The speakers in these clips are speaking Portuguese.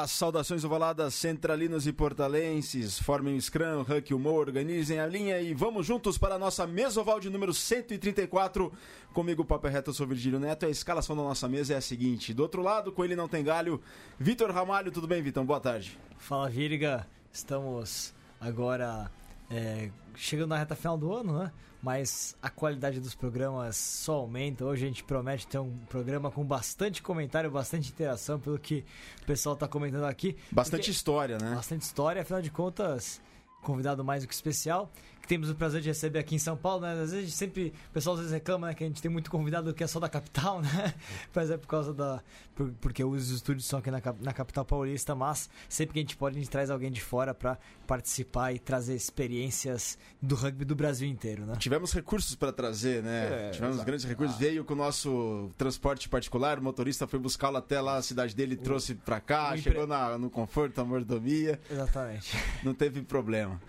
As saudações ovaladas centralinos e portalenses, formem o Scrum, Huck, Humor, organizem a linha e vamos juntos para a nossa mesa oval de número 134. Comigo, Papo é Reto, eu sou Virgílio Neto. A escalação da nossa mesa é a seguinte: do outro lado, com ele não tem galho, Vitor Ramalho. Tudo bem, Vitão? Boa tarde. Fala, Virga. Estamos agora é, chegando na reta final do ano, né? Mas a qualidade dos programas só aumenta. Hoje a gente promete ter um programa com bastante comentário, bastante interação, pelo que o pessoal está comentando aqui. Bastante Porque... história, né? Bastante história, afinal de contas, convidado mais do que especial temos o prazer de receber aqui em São Paulo, né? Às vezes sempre, o pessoal às vezes reclama né, que a gente tem muito convidado que é só da capital, né? Mas é por causa da. Por, porque os estúdios são aqui na, na capital paulista, mas sempre que a gente pode, a gente traz alguém de fora para participar e trazer experiências do rugby do Brasil inteiro, né? Tivemos recursos para trazer, né? É, Tivemos exato. grandes recursos. Ah. Veio com o nosso transporte particular, o motorista foi buscá-lo até lá, a cidade dele, o... trouxe para cá, chegou na, no conforto, a mordomia. Exatamente. Não teve problema.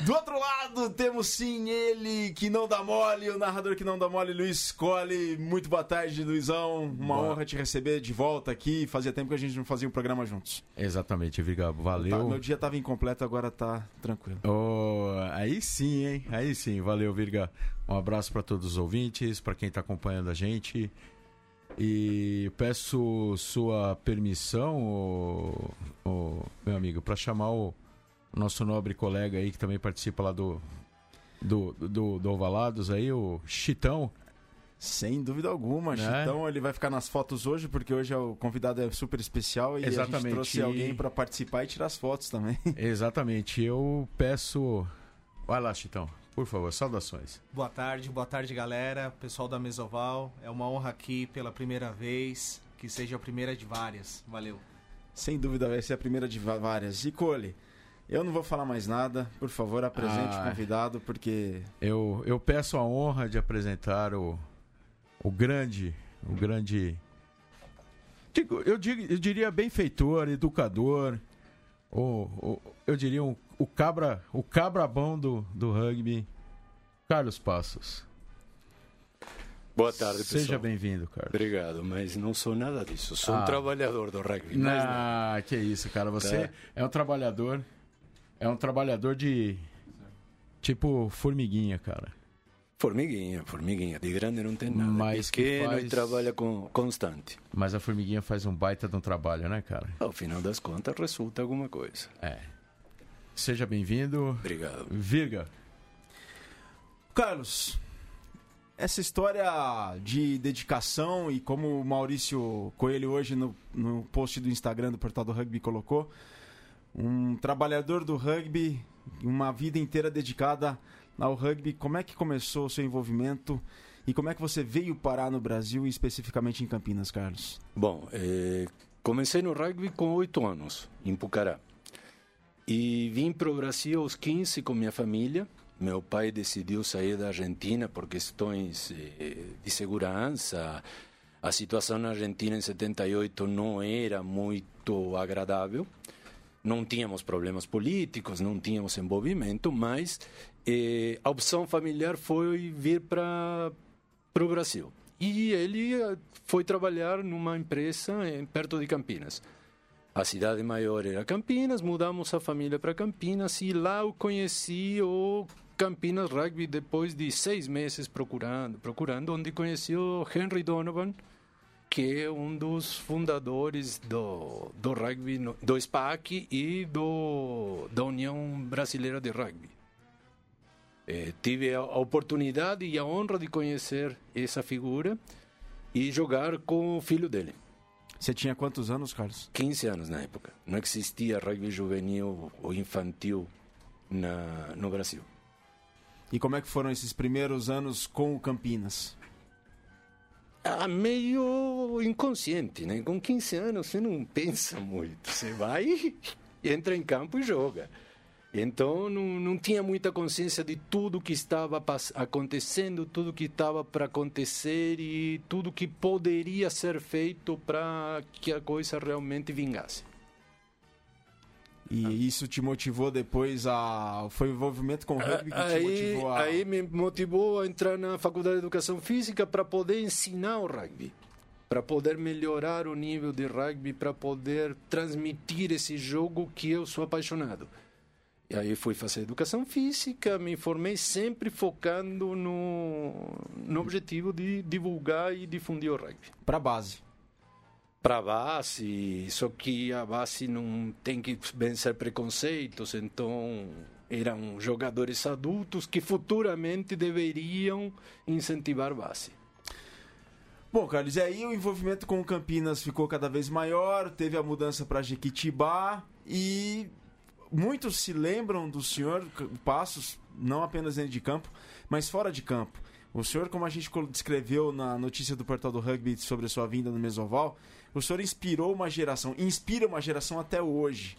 Do outro lado, temos sim ele que não dá mole, o narrador que não dá mole, Luiz Cole. Muito boa tarde, Luizão. Uma boa. honra te receber de volta aqui. Fazia tempo que a gente não fazia um programa juntos. Exatamente, Vigabo. Valeu. Tá, meu dia estava incompleto, agora tá tranquilo. Oh, aí sim, hein? Aí sim. Valeu, Virga. Um abraço para todos os ouvintes, para quem está acompanhando a gente. E peço sua permissão, oh, oh, meu amigo, para chamar o nosso nobre colega aí que também participa lá do, do, do, do Ovalados aí, o Chitão. Sem dúvida alguma, né? Chitão ele vai ficar nas fotos hoje, porque hoje é o convidado é super especial e Exatamente. a gente trouxe alguém para participar e tirar as fotos também. Exatamente, eu peço... Vai lá, Chitão, por favor, saudações. Boa tarde, boa tarde, galera, pessoal da Mesoval. É uma honra aqui pela primeira vez, que seja a primeira de várias. Valeu. Sem dúvida vai ser a primeira de várias. E Cole, eu não vou falar mais nada. Por favor, apresente ah, o convidado, porque. Eu, eu peço a honra de apresentar o, o grande. O grande. Digo, eu, digo, eu diria benfeitor, educador. O, o, eu diria um, o cabra o cabrabão do, do rugby, Carlos Passos. Boa tarde, pessoal. Seja bem-vindo, Carlos. Obrigado, mas não sou nada disso. Sou ah. um trabalhador do rugby. Ah, que isso, cara. Você tá. é um trabalhador é um trabalhador de. Tipo formiguinha, cara. Formiguinha, formiguinha. De grande não tem nada. Mas que faz... e trabalha com constante. Mas a formiguinha faz um baita de um trabalho, né, cara? Ao final das contas, resulta alguma coisa. É. Seja bem-vindo. Obrigado. Virga. Carlos, essa história de dedicação e como o Maurício Coelho hoje no, no post do Instagram do Portal do Rugby colocou, um trabalhador do rugby, uma vida inteira dedicada ao rugby. Como é que começou o seu envolvimento e como é que você veio parar no Brasil especificamente em Campinas, Carlos? Bom, eh, comecei no rugby com oito anos, em Pucará. E vim para o Brasil aos 15 com minha família. Meu pai decidiu sair da Argentina por questões eh, de segurança. A situação na Argentina em 78 não era muito agradável não tínhamos problemas políticos, não tínhamos envolvimento, mas eh, a opção familiar foi vir para o Brasil. E ele eh, foi trabalhar numa empresa em, perto de Campinas. A cidade maior era Campinas, mudamos a família para Campinas e lá eu conheci o Campinas Rugby depois de seis meses procurando, procurando onde conheci o Henry Donovan, que é um dos fundadores do, do rugby, do SPAC e do, da União Brasileira de Rugby. É, tive a oportunidade e a honra de conhecer essa figura e jogar com o filho dele. Você tinha quantos anos, Carlos? 15 anos na época. Não existia rugby juvenil ou infantil na, no Brasil. E como é que foram esses primeiros anos com o Campinas? Ah, meio inconsciente, né? Com 15 anos você não pensa muito, você vai, entra em campo e joga. Então não, não tinha muita consciência de tudo que estava acontecendo, tudo que estava para acontecer e tudo que poderia ser feito para que a coisa realmente vingasse. E isso te motivou depois a. Foi o envolvimento com o rugby que aí, te motivou a. Aí me motivou a entrar na faculdade de educação física para poder ensinar o rugby. para poder melhorar o nível de rugby, para poder transmitir esse jogo que eu sou apaixonado. E aí fui fazer educação física, me formei sempre focando no, no objetivo de divulgar e difundir o rugby. Para base. Para a base, só que a base não tem que vencer preconceitos, então eram jogadores adultos que futuramente deveriam incentivar a base. Bom, Carlos, e aí o envolvimento com o Campinas ficou cada vez maior, teve a mudança para Jequitibá e muitos se lembram do senhor Passos, não apenas dentro de campo, mas fora de campo. O senhor, como a gente descreveu na notícia do portal do rugby sobre a sua vinda no Mesoval, o senhor inspirou uma geração, inspira uma geração até hoje,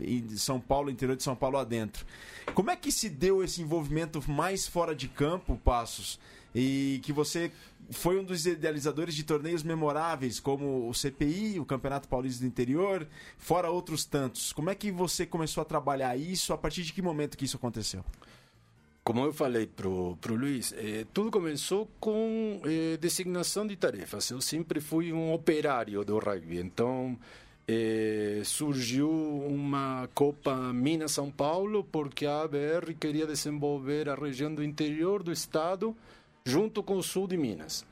em São Paulo, interior de São Paulo adentro. Como é que se deu esse envolvimento mais fora de campo, Passos? E que você foi um dos idealizadores de torneios memoráveis, como o CPI, o Campeonato Paulista do Interior, fora outros tantos. Como é que você começou a trabalhar isso? A partir de que momento que isso aconteceu? Como eu falei pro pro Luiz, eh, tudo começou com eh, designação de tarefas. Eu sempre fui um operário do rugby, então eh, surgiu uma Copa Minas São Paulo porque a ABR queria desenvolver a região do interior do estado junto com o sul de Minas.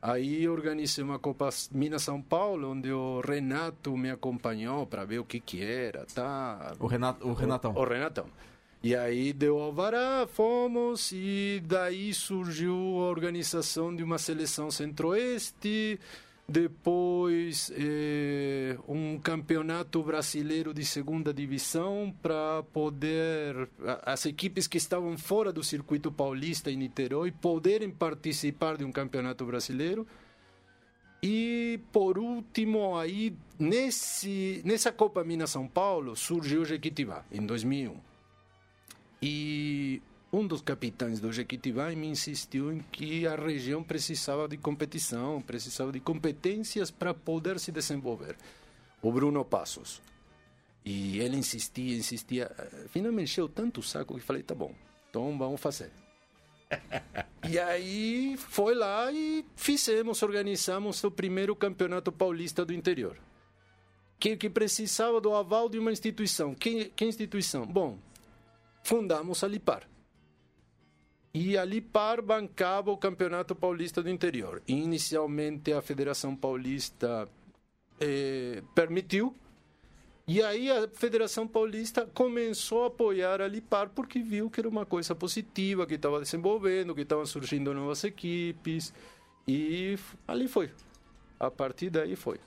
Aí organizei uma Copa Minas São Paulo, onde o Renato me acompanhou para ver o que que era, tá? O, Renato, o Renatão. O, o Renatão. E aí deu alvará, fomos, e daí surgiu a organização de uma seleção centro-oeste, depois eh, um campeonato brasileiro de segunda divisão para poder as equipes que estavam fora do circuito paulista em Niterói poderem participar de um campeonato brasileiro. E por último aí nesse nessa Copa Minas São Paulo surgiu o Jequitibá em 2001 e um dos capitães do Jequitibá me insistiu em que a região precisava de competição, precisava de competências para poder se desenvolver. O Bruno Passos. E ele insistia, insistia. Finalmente encheu tanto o saco que falei: tá bom, então vamos fazer. e aí foi lá e fizemos, organizamos o primeiro campeonato paulista do interior. Que, que precisava do aval de uma instituição. Que, que instituição? Bom, fundamos a Lipar. E a Lipar bancava o Campeonato Paulista do Interior. Inicialmente a Federação Paulista eh, permitiu, e aí a Federação Paulista começou a apoiar a Lipar porque viu que era uma coisa positiva, que estava desenvolvendo, que estavam surgindo novas equipes, e ali foi. A partir daí foi.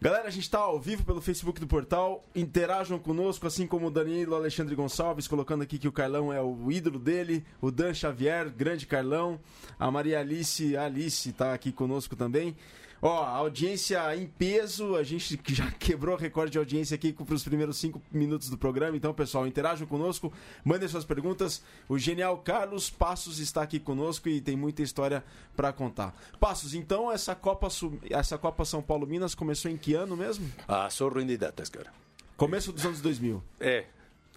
Galera, a gente está ao vivo pelo Facebook do portal. Interajam conosco, assim como o Danilo Alexandre Gonçalves, colocando aqui que o Carlão é o ídolo dele. O Dan Xavier, grande Carlão. A Maria Alice, a Alice está aqui conosco também. Ó, audiência em peso, a gente já quebrou o recorde de audiência aqui para os primeiros cinco minutos do programa. Então, pessoal, interajam conosco, mandem suas perguntas. O genial Carlos Passos está aqui conosco e tem muita história para contar. Passos, então essa Copa, essa Copa São Paulo Minas começou em que ano mesmo? Ah, sou ruim de datas, cara. Começo dos anos 2000. É,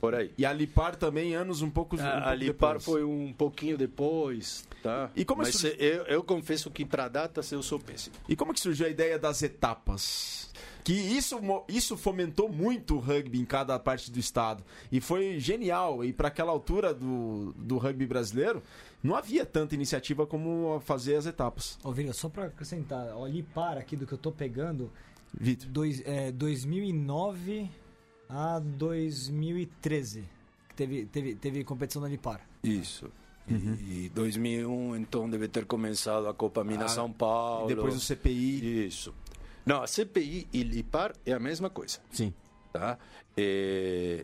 por aí. E a Lipar também, anos um pouco, um a, pouco a Lipar depois. foi um pouquinho depois, tá? E como Mas surgiu- eu, eu confesso que para datas eu sou péssimo. E como que surgiu a ideia das etapas? Que isso, isso fomentou muito o rugby em cada parte do estado. E foi genial. E para aquela altura do, do rugby brasileiro, não havia tanta iniciativa como fazer as etapas. Ô, Vira, só pra acrescentar, ali para aqui do que eu tô pegando, Vitor. dois, é, 2009 a 2013, que teve, teve, teve competição da Lipar. Isso. E 2001, então, deve ter começado a Copa Minas Ah, São Paulo. Depois o CPI. Isso. Não, a CPI e Lipar é a mesma coisa. Sim. Tá? É,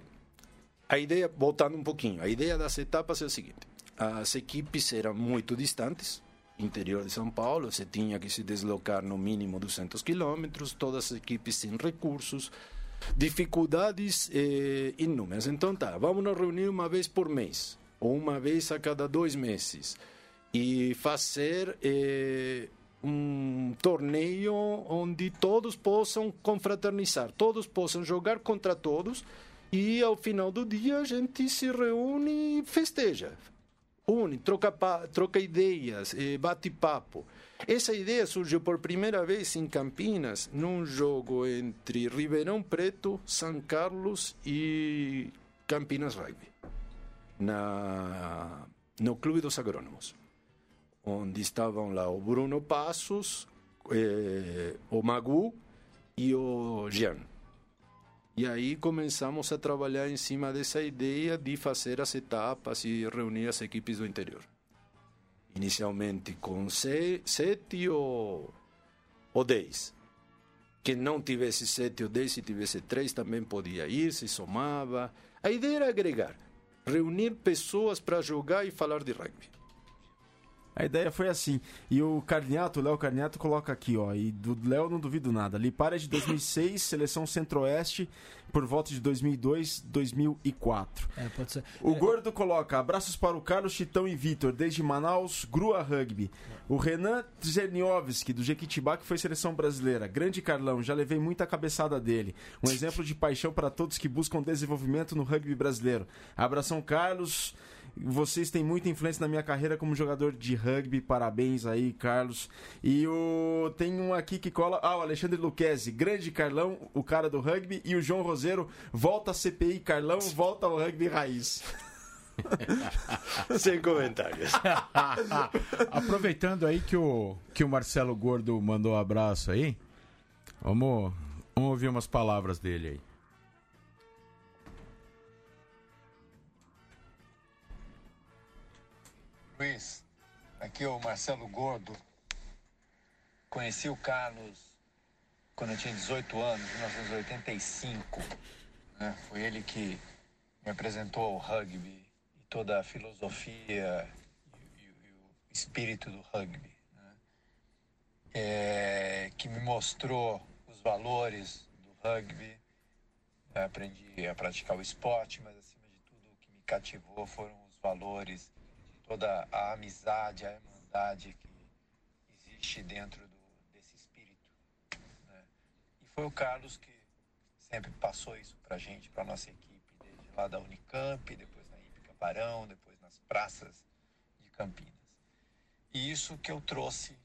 A ideia, voltando um pouquinho, a ideia das etapas é o seguinte: as equipes eram muito distantes, interior de São Paulo, você tinha que se deslocar no mínimo 200 quilômetros, todas as equipes sem recursos, dificuldades eh, inúmeras. Então tá, vamos nos reunir uma vez por mês, ou uma vez a cada dois meses, e fazer eh, um torneio onde todos possam confraternizar, todos possam jogar contra todos e ao final do dia a gente se reúne e festeja. Une, troca, troca ideias, eh, bate papo. Essa ideia surgiu por primeira vez em Campinas, num jogo entre Ribeirão Preto, São Carlos e Campinas Rugby, na, no Clube dos Agrônomos, onde estavam lá o Bruno Passos, eh, o Magu e o Jean. E aí começamos a trabalhar em cima dessa ideia de fazer as etapas e reunir as equipes do interior. Inicialmente com se, sete ou dez. Quem não tivesse sete ou dez, se tivesse três, também podia ir, se somava. A ideia era agregar, reunir pessoas para jogar e falar de rugby. A ideia foi assim. E o Carniato, o Léo Carniato, coloca aqui, ó. E do Léo não duvido nada. Lipara de 2006, seleção Centro-Oeste, por volta de 2002, 2004. É, pode ser. O É, Gordo coloca abraços para o Carlos, Chitão e Vitor, desde Manaus, Grua Rugby. O Renan Czerniowski, do Jequitibá, que foi seleção brasileira. Grande Carlão, já levei muita cabeçada dele. Um exemplo de paixão para todos que buscam desenvolvimento no rugby brasileiro. Abração, Carlos. Vocês têm muita influência na minha carreira como jogador de rugby. Parabéns aí, Carlos. E o tem um aqui que cola. Ah, o Alexandre Luquezzi. Grande Carlão, o cara do rugby. E o João Roseiro. Volta a CPI, Carlão. Volta ao rugby raiz. Sem comentários. Aproveitando aí que o, que o Marcelo Gordo mandou um abraço aí, vamos, vamos ouvir umas palavras dele aí. Luiz, aqui é o Marcelo Gordo. Conheci o Carlos quando eu tinha 18 anos, em 1985. né? Foi ele que me apresentou ao rugby e toda a filosofia e, e- e o espírito do rugby. né? É, que me mostrou os valores do rugby. Aprendi a praticar o esporte, mas acima de tudo o que me cativou foram os valores toda a amizade, a irmandade que existe dentro do- desse espírito. né? E foi o Carlos que sempre passou isso para a gente, para nossa equipe, desde lá da Unicamp, depois na Hípica Barão, depois nas praças de Campinas. E isso que eu trouxe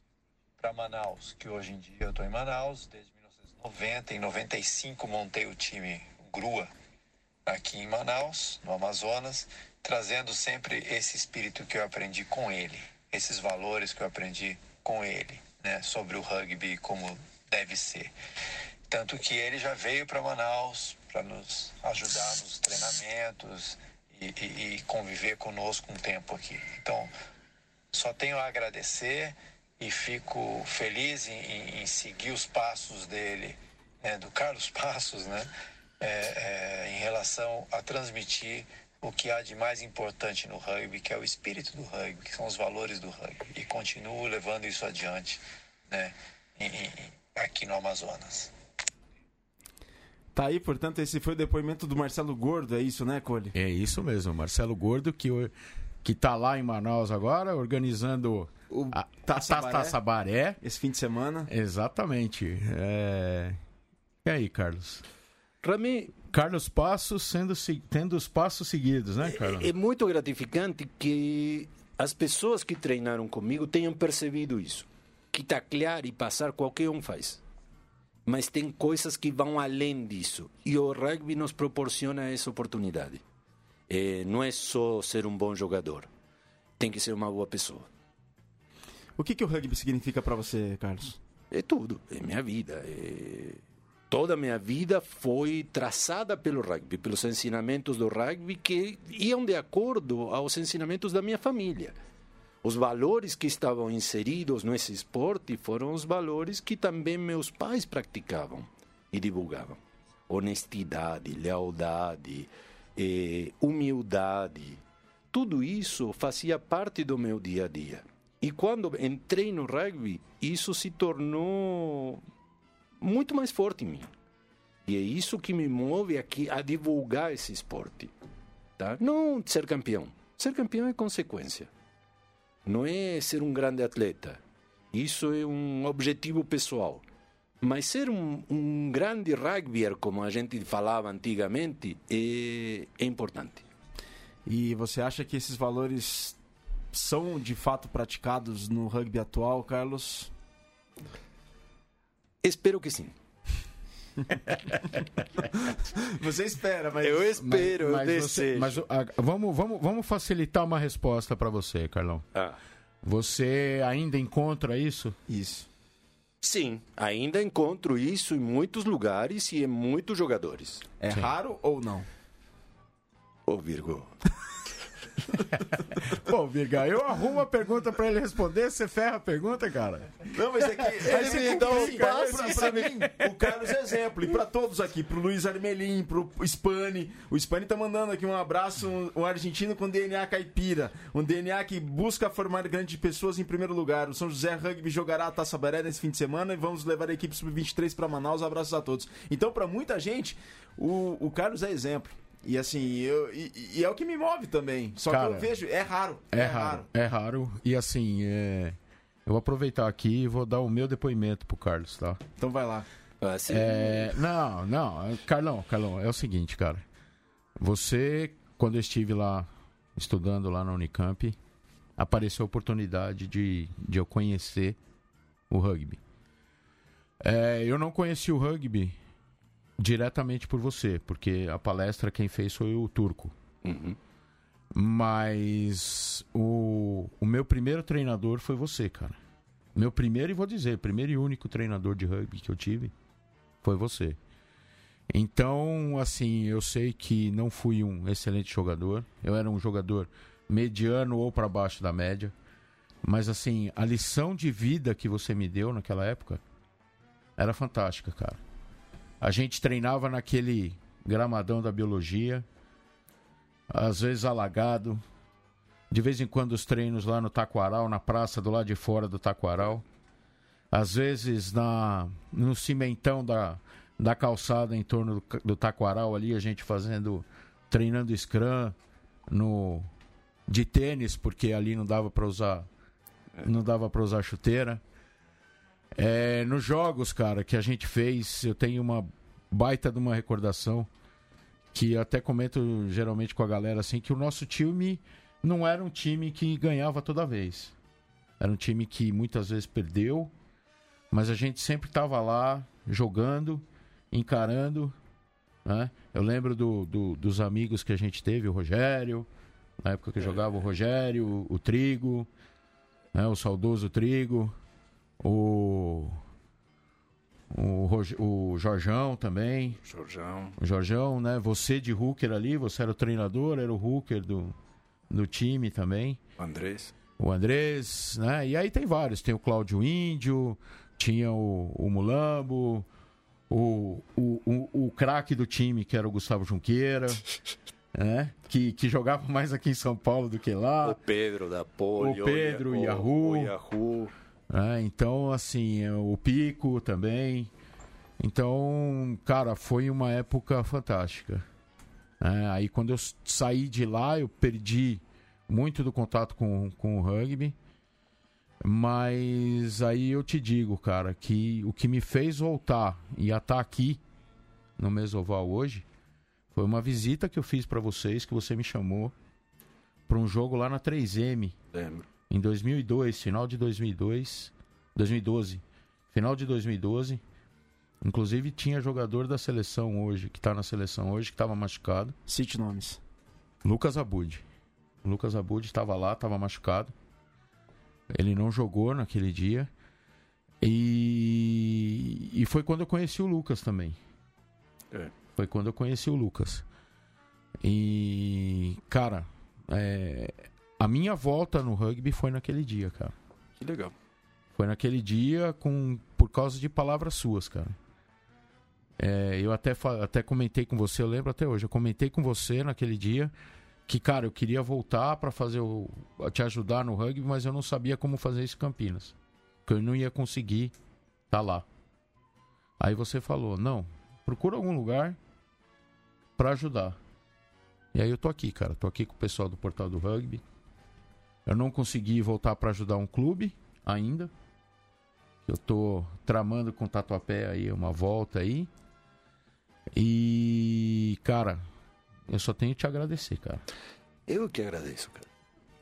para Manaus, que hoje em dia eu estou em Manaus desde 1990. Em 95 montei o time Grua aqui em Manaus, no Amazonas, trazendo sempre esse espírito que eu aprendi com ele, esses valores que eu aprendi com ele, né, sobre o rugby como deve ser. Tanto que ele já veio para Manaus para nos ajudar nos treinamentos e, e- e conviver conosco um tempo aqui. Então, só tenho a agradecer e fico feliz em, em- seguir os passos dele, né, do Carlos Passos, né, é, é, em relação a transmitir o que há de mais importante no rugby, que é o espírito do rugby, que são os valores do rugby. E continuo levando isso adiante né, aqui no Amazonas. Tá aí, portanto, esse foi o depoimento do Marcelo Gordo, é isso, né, Cole? É isso mesmo, Marcelo Gordo, que, que tá lá em Manaus agora, organizando O a Taça a Baré. Taça Baré. Esse fim de semana. Exatamente. É... E aí, Carlos? Rami, Carlos Passos sendo, se- tendo os passos seguidos, né, Carlos? É muito gratificante que as pessoas que treinaram comigo tenham percebido isso. Que taclear e passar qualquer um faz. Mas tem coisas que vão além disso. E o rugby nos proporciona essa oportunidade. É, não é só ser um bom jogador. Tem que ser uma boa pessoa. O que, que o rugby significa para você, Carlos? É tudo. É minha vida. É... Toda a minha vida foi traçada pelo rugby, pelos ensinamentos do rugby que iam de acordo aos ensinamentos da minha família. Os valores que estavam inseridos nesse esporte foram os valores que também meus pais praticavam e divulgavam. Honestidade, lealdade, eh, humildade. Tudo isso fazia parte do meu dia a dia. E quando entrei no rugby, isso se tornou muito mais forte em mim. E é isso que me move aqui a divulgar esse esporte. Tá? Não ser campeão. Ser campeão é consequência. Não é ser um grande atleta. Isso é um objetivo pessoal. Mas ser um, um grande rugbyer, como a gente falava antigamente, é, é importante. E você acha que esses valores são de fato praticados no rugby atual, Carlos? Espero que sim. Você espera, mas. Eu espero, eu mas você- desejo. mas vamos, vamos, vamos facilitar uma resposta para você, Carlão. Ah, Você ainda encontra isso? Isso. sim, ainda encontro isso em muitos lugares e em muitos jogadores. É raro ou não? Ô, Virgo, Pô, Virga, eu arrumo a pergunta para ele responder, você ferra a pergunta, cara. Não, mas é que. Ele me dá um passe pra, pra mim, o Carlos é exemplo. E pra todos aqui, pro Luiz Armelim, pro Spani. O Spani tá mandando aqui um abraço, um, um argentino com DNA caipira. Um DNA que busca formar grandes pessoas em primeiro lugar. O São José Rugby jogará a Taça Baré nesse fim de semana e vamos levar a equipe sub-23 pra Manaus. Abraços a todos. Então, pra muita gente, o, o Carlos é exemplo. E assim, eu, e, e é o que me move também. Só Cara, que eu vejo, é raro. É, raro, é raro. E assim, é... eu vou aproveitar aqui e vou dar o meu depoimento pro Carlos, tá? Então vai lá. assim, É, não, não, Carlão, Carlão, é o seguinte, cara. Você, quando eu estive lá estudando lá na Unicamp, apareceu a oportunidade de, de eu conhecer o rugby. É, eu não conheci o rugby diretamente por você, porque a palestra quem fez foi o Turco. uhum. Mas o, o meu primeiro treinador foi você, cara. Meu primeiro, e vou dizer, primeiro e único treinador de rugby que eu tive foi você. Então, assim, eu sei que não fui um excelente jogador. Eu era um jogador mediano ou para baixo da média. Mas, assim, a lição de vida que você me deu naquela época era fantástica, cara. A gente treinava naquele gramadão da biologia, às vezes alagado. De vez em quando os treinos lá no Taquaral, na praça do lado de fora do Taquaral. Às vezes na no cimentão da, da calçada em torno do, do Taquaral ali, a gente fazendo, treinando scrum no, de tênis, porque ali não dava para usar não dava para usar chuteira. É, nos jogos, cara, que a gente fez, eu tenho uma baita de uma recordação que eu até comento geralmente com a galera assim que o nosso time não era um time que ganhava toda vez. Era um time que muitas vezes perdeu, mas a gente sempre estava lá jogando, encarando. Né? Eu lembro do, do- dos amigos que a gente teve, o Rogério, na época que jogava o Rogério, o, Trigo, né? o saudoso Trigo, o, o, Rog- o Jorjão também. Jorjão. O Jorjão, né? Você de hooker ali, você era o treinador, era o hooker do, do time também. Andrés. O Andrés, né? E aí tem vários. Tem o Cláudio Índio, tinha o, o Mulambo, o, o, o, o craque do time, que era o Gustavo Junqueira, né? Que, que jogava mais aqui em São Paulo do que lá. o Pedro da Polio. o Pedro, o o Yahoo. O Yahoo. Né? Então, assim, é, o Pico também. Então, cara, foi uma época fantástica. né? aí, quando eu saí de lá, eu perdi muito do contato com, com o rugby. Mas aí eu te digo, cara, que o que me fez voltar e estar aqui no Mesoval hoje foi uma visita que eu fiz para vocês, que você me chamou para um jogo lá na 3M, Lembro. Em 2002, final de 2002, 2012, final de 2012. Inclusive tinha jogador da seleção hoje, que tá na seleção hoje, que estava machucado. Cite nomes. Lucas Abud. O Lucas Abud estava lá, estava machucado. Ele não jogou naquele dia. E, e foi quando eu conheci o Lucas também. É. Foi quando eu conheci o Lucas. E, cara, é, a minha volta no rugby foi naquele dia, cara. Que legal. Foi naquele dia com por causa de palavras suas, cara. É, eu até, até comentei com você, eu lembro até hoje, eu comentei com você naquele dia que, cara, eu queria voltar para fazer o. te ajudar no rugby, mas eu não sabia como fazer isso em Campinas. Que eu não ia conseguir estar lá. Aí você falou, não, procura algum lugar para ajudar. E aí eu tô aqui, cara. Tô aqui com o pessoal do Portal do Rugby. Eu não consegui voltar para ajudar um clube ainda. Eu tô tramando com o Tatuapé aí uma volta aí. E, cara, eu só tenho que te agradecer, cara. Eu que agradeço, cara.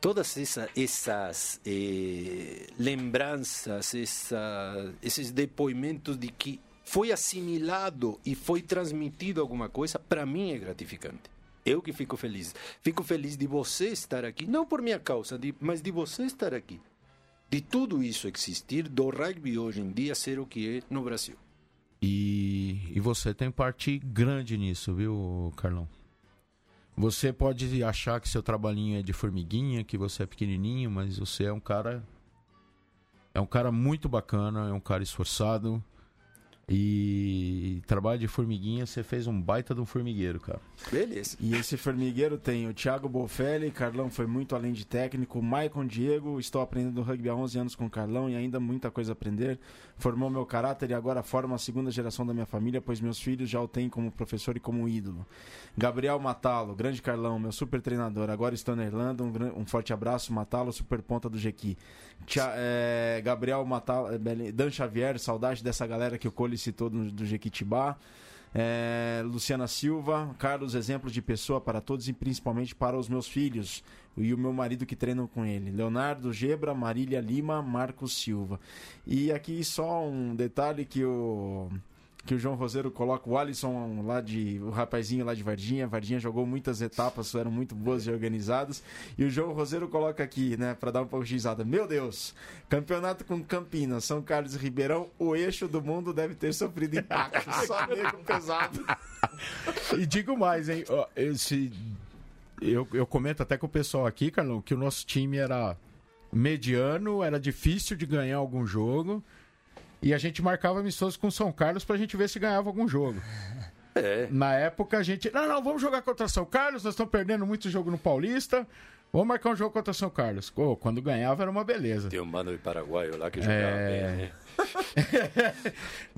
todas essa, essas eh, lembranças, essa, esses depoimentos de que foi assimilado e foi transmitido alguma coisa, para mim é gratificante. Eu que fico feliz. Fico feliz de você estar aqui, não por minha causa, de, mas de você estar aqui. De tudo isso existir, do rugby hoje em dia ser o que é no Brasil. E, e você tem parte grande nisso, viu, Carlão? Você pode achar que seu trabalhinho é de formiguinha, que você é pequenininho, mas você é um cara. É um cara muito bacana, é um cara esforçado. E trabalho de formiguinha, você fez um baita de um formigueiro, cara. Beleza. E esse formigueiro tem o Thiago Bofelli, Carlão foi muito além de técnico, Maicon Diego, estou aprendendo rugby há 11 anos com o Carlão e ainda muita coisa a aprender. Formou meu caráter e agora forma a segunda geração da minha família, pois meus filhos já o têm como professor e como ídolo. Gabriel Matalo, grande Carlão, meu super treinador, agora estou na Irlanda, um, um forte abraço, Matalo, super ponta do Jequi. Tia- é, Gabriel Matalo, Belen- Dan Xavier, saudade dessa galera que o Cole citou do, Jequitibá. É, Luciana Silva, Carlos, exemplo de pessoa para todos e principalmente para os meus filhos e o meu marido que treinam com ele. Leonardo Gebra, Marília Lima, Marcos Silva. E aqui só um detalhe que o que o João Roseiro coloca o Alisson lá de o rapazinho lá de Varginha, Varginha jogou muitas etapas, eram muito boas e organizadas. E o João Roseiro coloca aqui, né, para dar um pouco de risada. Meu Deus, campeonato com Campinas, São Carlos e Ribeirão, o eixo do mundo deve ter sofrido impacto. Só nego pesado. E digo mais, hein? Esse, eu, eu comento até com o pessoal aqui, Carlão, que o nosso time era mediano, era difícil de ganhar algum jogo. E a gente marcava amistosos com São Carlos pra gente ver se ganhava algum jogo. É. Na época a gente. Não, não, vamos jogar contra São Carlos, nós estamos perdendo muito jogo no Paulista. Vamos marcar um jogo contra São Carlos. Pô, quando ganhava era uma beleza. Tem um mano de paraguaio lá que jogava É. bem, né?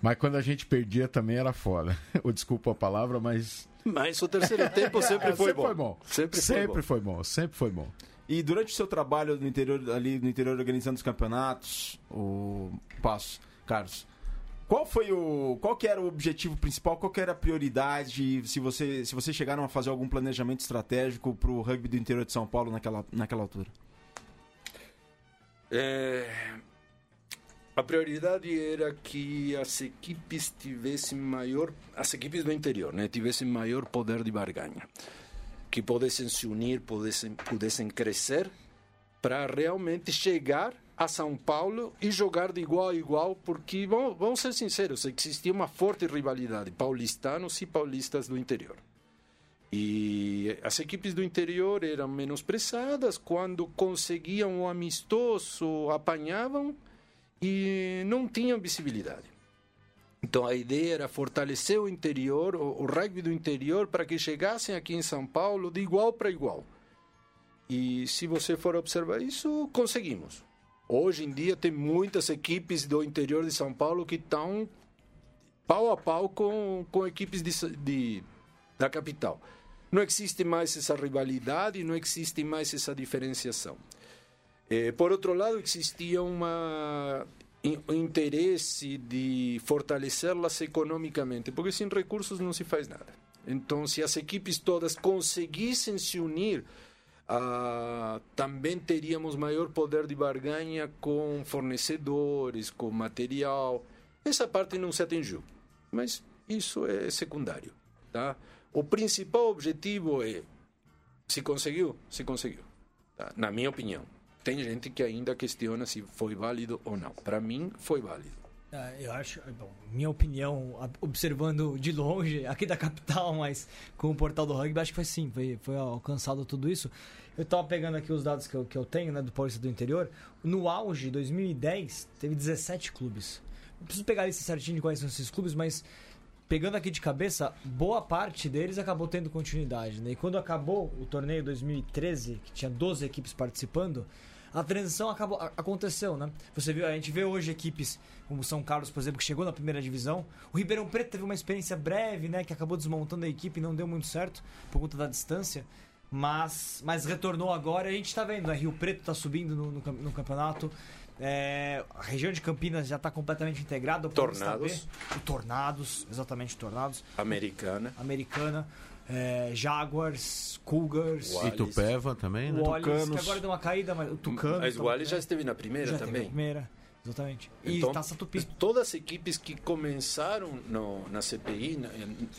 Mas quando a gente perdia também era foda. Ou desculpa a palavra, mas. Mas o terceiro tempo sempre foi bom. Sempre, Sempre foi foi bom. bom, sempre foi bom. E durante o seu trabalho no interior, ali no interior organizando os campeonatos, o Passo, Carlos, qual foi o. Qual que era o objetivo principal? Qual que era a prioridade? Se você, se vocês chegaram a fazer algum planejamento estratégico para o rugby do interior de São Paulo naquela, naquela altura? É, a prioridade era que as equipes tivessem maior, as equipes do interior, né, tivessem maior poder de barganha, que pudessem se unir, pudessem, pudessem crescer para realmente chegar a São Paulo e jogar de igual a igual, porque vamos, ser sinceros, existia uma forte rivalidade paulistanos e paulistas do interior. E as equipes do interior eram menosprezadas quando conseguiam o amistoso, apanhavam e não tinham visibilidade. Então a ideia era fortalecer o interior, o, o rugby do interior, para que chegassem aqui em São Paulo de igual para igual. E se você for observar isso, conseguimos. Hoje em dia tem muitas equipes do interior de São Paulo que estão pau a pau com, com equipes de, de, da capital. Não existe mais essa rivalidade, não existe mais essa diferenciação. Eh, por outro lado, existia uma, um interesse de fortalecê-las economicamente, porque sem recursos não se faz nada. Então, se as equipes todas conseguissem se unir, ah, também teríamos maior poder de barganha com fornecedores, com material. Essa parte não se atingiu, mas isso é secundário. Tá? O principal objetivo é se conseguiu, se conseguiu. Tá? Na minha opinião. Tem gente que ainda questiona se foi válido ou não. Para mim, foi válido. Ah, Eu acho, bom, minha opinião, observando de longe, aqui da capital, mas com o portal do rugby, acho que foi sim, foi, foi alcançado tudo isso. Eu tava pegando aqui os dados que eu, que eu tenho, né, do Paulista do Interior. No auge, 2010, teve 17 clubes. Não preciso pegar lista certinho de quais são esses clubes, mas pegando aqui de cabeça, boa parte deles acabou tendo continuidade. Né? E quando acabou o torneio 2013, que tinha 12 equipes participando, a transição acabou, aconteceu, né? Você viu, a gente vê hoje equipes como São Carlos, por exemplo, que chegou na primeira divisão. O Ribeirão Preto teve uma experiência breve, né? Que acabou desmontando a equipe e não deu muito certo por conta da distância. Mas, mas retornou agora e a gente tá vendo, né? Rio Preto tá subindo no, no no campeonato. É, a região de Campinas já está completamente integrada. Tornados. Tornados, exatamente Tornados. Americana. Americana. é, Jaguars, Cougars, Uau. Itupeva também, né? Wallis, que Tucanos. agora deu uma caída, mas o Tucano. Mas o. Ali já esteve na primeira Já também. primeira, exatamente. E Então, Taça Tupi. Todas as equipes que começaram no, na CPI, na,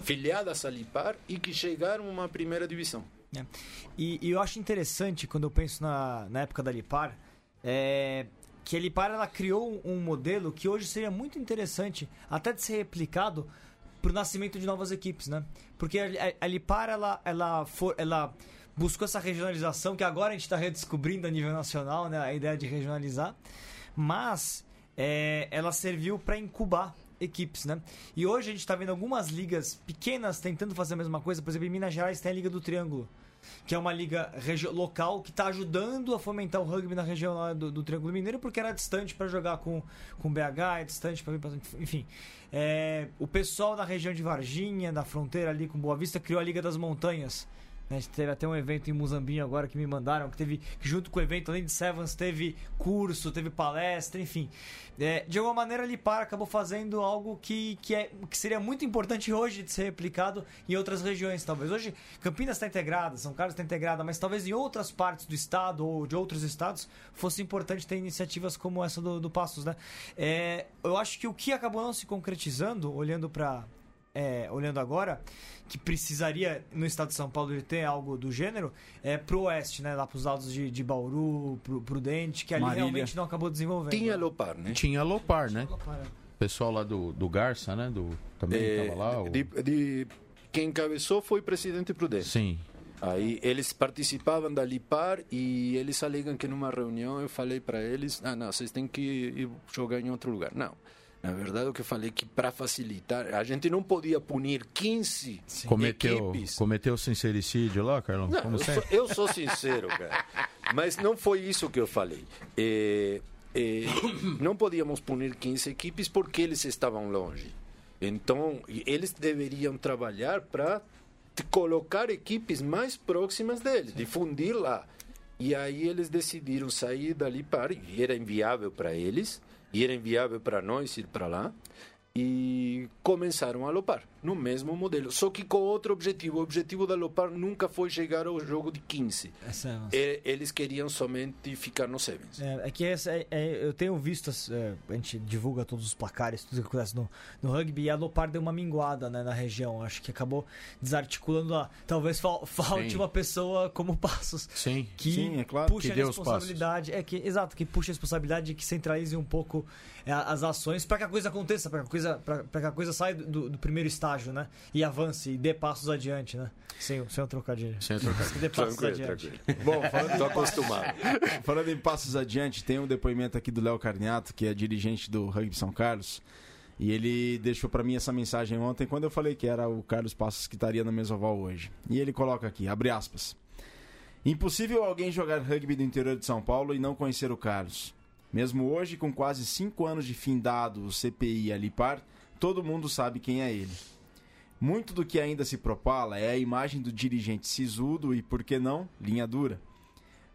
filiadas a Lipar e que chegaram a uma primeira divisão. É. E, e eu acho interessante quando eu penso na, na época da Lipar, é, que a Lipar ela criou um modelo que hoje seria muito interessante até de ser replicado para o nascimento de novas equipes, né? Porque a, a- Lipar ela, ela, for, ela buscou essa regionalização que agora a gente está redescobrindo a nível nacional, né? A ideia de regionalizar, mas é, ela serviu para incubar equipes, né? E hoje a gente está vendo algumas ligas pequenas tentando fazer a mesma coisa. Por exemplo, em Minas Gerais tem a Liga do Triângulo, que é uma liga local que está ajudando a fomentar o rugby na região lá do, do Triângulo Mineiro, porque era distante para jogar com, com BH, é distante para Enfim, é, o pessoal na região de Varginha, da fronteira ali com Boa Vista, criou a Liga das Montanhas. Né? A gente teve até um evento em Muzambinho agora que me mandaram, que teve, que junto com o evento, além de Sevens, teve curso, teve palestra, enfim. É, de alguma maneira, Lipar acabou fazendo algo que, que, é, que seria muito importante hoje de ser replicado em outras regiões, talvez. Hoje, Campinas está integrada, São Carlos está integrada, mas talvez em outras partes do estado ou de outros estados fosse importante ter iniciativas como essa do, do Passos, né? É, eu acho que o que acabou não se concretizando, olhando para é, olhando agora, que precisaria no estado de São Paulo ele ter algo do gênero, é pro oeste, né? Lá pros lados de, de Bauru, pro Prudente, que ali Marília. realmente não acabou desenvolvendo. Tinha Lopar, né? Tinha Lopar, né? O pessoal lá do, do Garça, né? Do, também É, tava lá. o- de, de- quem encabeçou foi o presidente Prudente. Sim. Aí eles participavam da Lipar e eles alegam que numa reunião eu falei para eles: ah, não, vocês têm que ir jogar em outro lugar. Não. Na verdade, o que eu falei é que para facilitar, a gente não podia punir 15 Cometeu, equipes. cometeu sincericídio lá, Carlão? Não, Como eu, sempre? sou, eu sou sincero, cara. Mas não foi isso que eu falei. É, é, não podíamos punir 15 equipes porque eles estavam longe. Então, eles deveriam trabalhar para colocar equipes mais próximas deles, difundir lá. E aí eles decidiram sair dali para e era inviável para eles, e era inviável para nós ir para lá. E começaram a Lopar no mesmo modelo, só que com outro objetivo. O objetivo da Lopar nunca foi chegar ao jogo de 15. É Eles queriam somente ficar no Sevens. É, é que essa é- é- eu tenho visto, as- é, a gente divulga todos os placares, tudo que acontece no, no rugby, e a Lopar deu uma minguada né, na região. Acho que acabou desarticulando a. Talvez fal- falte Sim. uma pessoa como Passos. Sim. Que Sim, é claro. puxa Que a responsabilidade. É que, exato, que puxa a responsabilidade e que centralize um pouco é, as ações para que a coisa aconteça, para que a coisa, pra, pra que a coisa saia do, do primeiro estágio, né? E avance e dê passos adiante, né? Sem, sem um trocadilho. Sem trocar. Que dê passos Tranquilo, adiante. tranquilo. Bom, falando Estou acostumado. Falando em passos adiante, tem um depoimento aqui do Léo Carniato, que é dirigente do Rugby São Carlos. E ele deixou pra mim essa mensagem ontem, quando eu falei que era o Carlos Passos que estaria na Mesoval hoje. E ele coloca aqui, abre aspas. Impossível alguém jogar rugby do interior de São Paulo e não conhecer o Carlos. Mesmo hoje, com quase cinco anos de findado o CPI e a Lipar, todo mundo sabe quem é ele. Muito do que ainda se propala é a imagem do dirigente sisudo e, por que não, linha dura.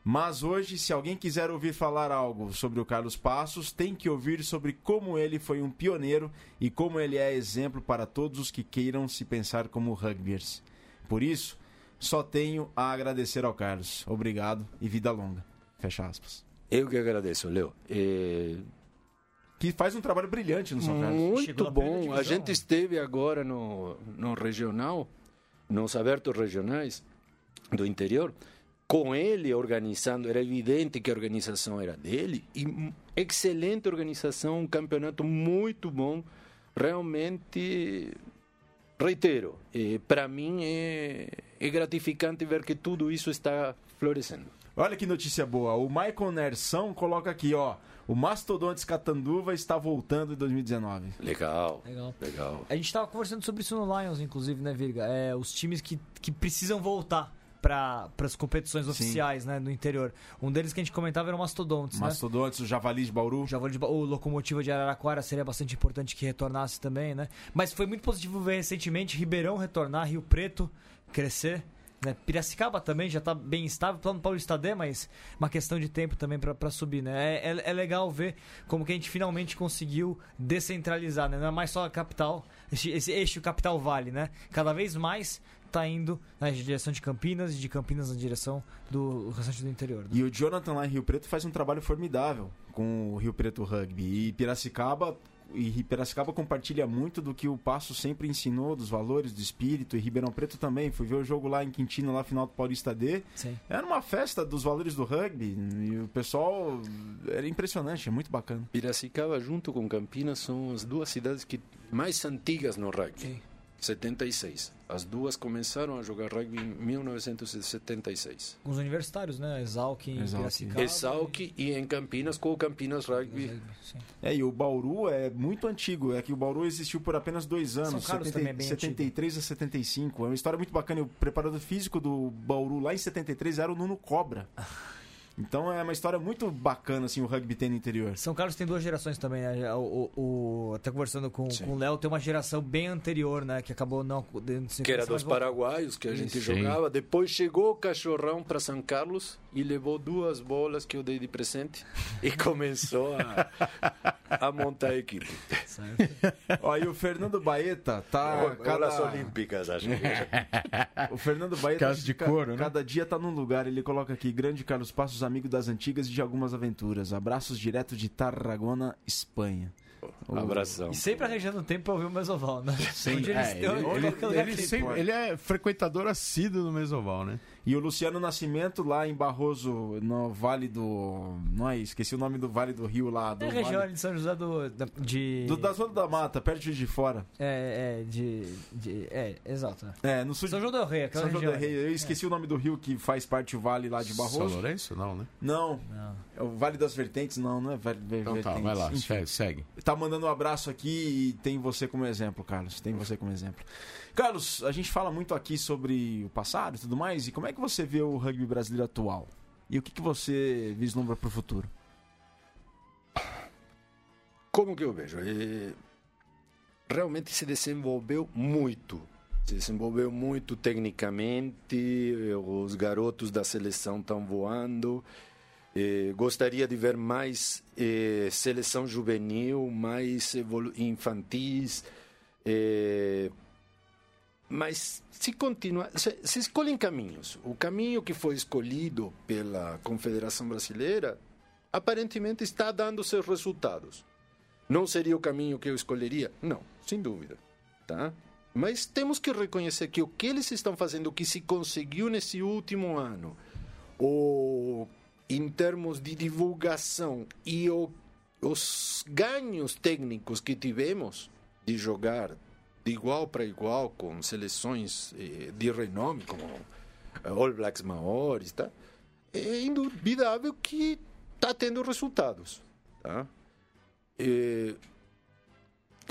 Mas hoje, se alguém quiser ouvir falar algo sobre o Carlos Passos, tem que ouvir sobre como ele foi um pioneiro e como ele é exemplo para todos os que queiram se pensar como rugbyers. Por isso, só tenho a agradecer ao Carlos. Obrigado e vida longa. Fecha aspas. Eu que agradeço, Leo. É, Que faz um trabalho brilhante no São Carlos. Muito bom. A divisão. gente esteve agora no, no regional, nos abertos regionais do interior, com ele organizando. Era evidente que a organização era dele e excelente organização, um campeonato muito bom. Realmente, reitero, para mim é, é gratificante ver que tudo isso está florescendo. Olha que notícia boa. O Michael Nersão coloca aqui, ó. O Mastodontes Catanduva está voltando em 2019. Legal, Legal. legal. A gente tava conversando sobre isso no Lions, inclusive, né, Virga? É, os times que, que precisam voltar para as competições oficiais, né, no interior. Um deles que a gente comentava era o Mastodontes, né? Mastodontes, o Javali de Bauru. Já vou de, o Locomotiva de Araraquara seria bastante importante que retornasse também, né? Mas foi muito positivo ver recentemente Ribeirão retornar, Rio Preto crescer. Né? Piracicaba também já está bem estável, plano Paulista D, mas uma questão de tempo também para subir. Né? É, é, é, legal ver como que a gente finalmente conseguiu descentralizar, né? não é mais só a capital, esse, esse eixo capital vale, né? Cada vez mais está indo na direção de Campinas e de Campinas na direção do restante do interior. Né? E o Jonathan lá em Rio Preto faz um trabalho formidável com o Rio Preto Rugby. E Piracicaba e Piracicaba compartilha muito do que o Passo sempre ensinou, dos valores, do espírito, e Ribeirão Preto também. Fui ver o jogo lá em Quintino, lá final do Paulista D. Sim. Era uma festa dos valores do rugby, e o pessoal era impressionante, é muito bacana. Piracicaba junto com Campinas são as duas cidades que mais antigas no rugby. Sim. 76. As duas começaram a jogar rugby em 1976. Com os universitários, né? Exalc em Piracicaba. Exalc e em Campinas com o Campinas Rugby. É, e o Bauru é muito antigo. É que o Bauru existiu por apenas dois anos. São 70, é 73 antigo. a 75. É uma história muito bacana. O preparador físico do Bauru lá em 73 era o Nuno Cobra. Então é uma história muito bacana, assim, o rugby tem no interior. São Carlos tem duas gerações também, né? O, o, até conversando com, com o Léo, tem uma geração bem anterior, né? Que acabou não... Que era dos paraguaios que a gente Sim. jogava. Depois chegou o Cachorrão para São Carlos e levou duas bolas que eu dei de presente e começou a, a montar a equipe. Ó, e o Fernando Baeta tá... cada... olímpicas, acho. o Fernando Baeta... de couro, né? Cada dia tá num lugar. Ele coloca aqui, grande Carlos Passos, amigo das antigas e de algumas aventuras. Abraços direto de Tarragona, Espanha. Um abração. E sempre arranjando tempo para ouvir o Mesoval, né? Sim, é, ele, ele, ele, sempre, ele, é frequentador assíduo do Mesoval, né? E o Luciano Nascimento lá em Barroso, no Vale do. Não é esqueci o nome do Vale do Rio lá. Do é a região vale... de São José do. De... do da Zona da Mata, perto de fora. É, é, de. de é, exato. É, no sul São João del Rei, aquela São João del Rei. Eu esqueci é. o nome do rio que faz parte do vale lá de Barroso. São Lourenço? Não, né? Não. não. É o Vale das Vertentes, não, não é Vale então, Vertentes. Tá, vai lá, segue, segue. Tá mandando um abraço aqui e tem você como exemplo, Carlos. Tem você como exemplo. Carlos, a gente fala muito aqui sobre o passado e tudo mais, e como é que você vê o rugby brasileiro atual? E o que, que você vislumbra para o futuro? Como que eu vejo? É... Realmente se desenvolveu muito. Se desenvolveu muito tecnicamente, os garotos da seleção estão voando. É, gostaria de ver mais seleção juvenil, mais infantis. Mas se continua, se, se escolhem caminhos. O caminho que foi escolhido pela Confederação Brasileira aparentemente está dando seus resultados. Não seria o caminho que eu escolheria? Não, sem dúvida, tá? Mas temos que reconhecer que o que eles estão fazendo, o que se conseguiu nesse último ano, ou em termos de divulgação e o, os ganhos técnicos que tivemos de jogar de igual para igual com seleções eh, de renome como eh, All Blacks maiores, tá? É indubitável que está tendo resultados, tá?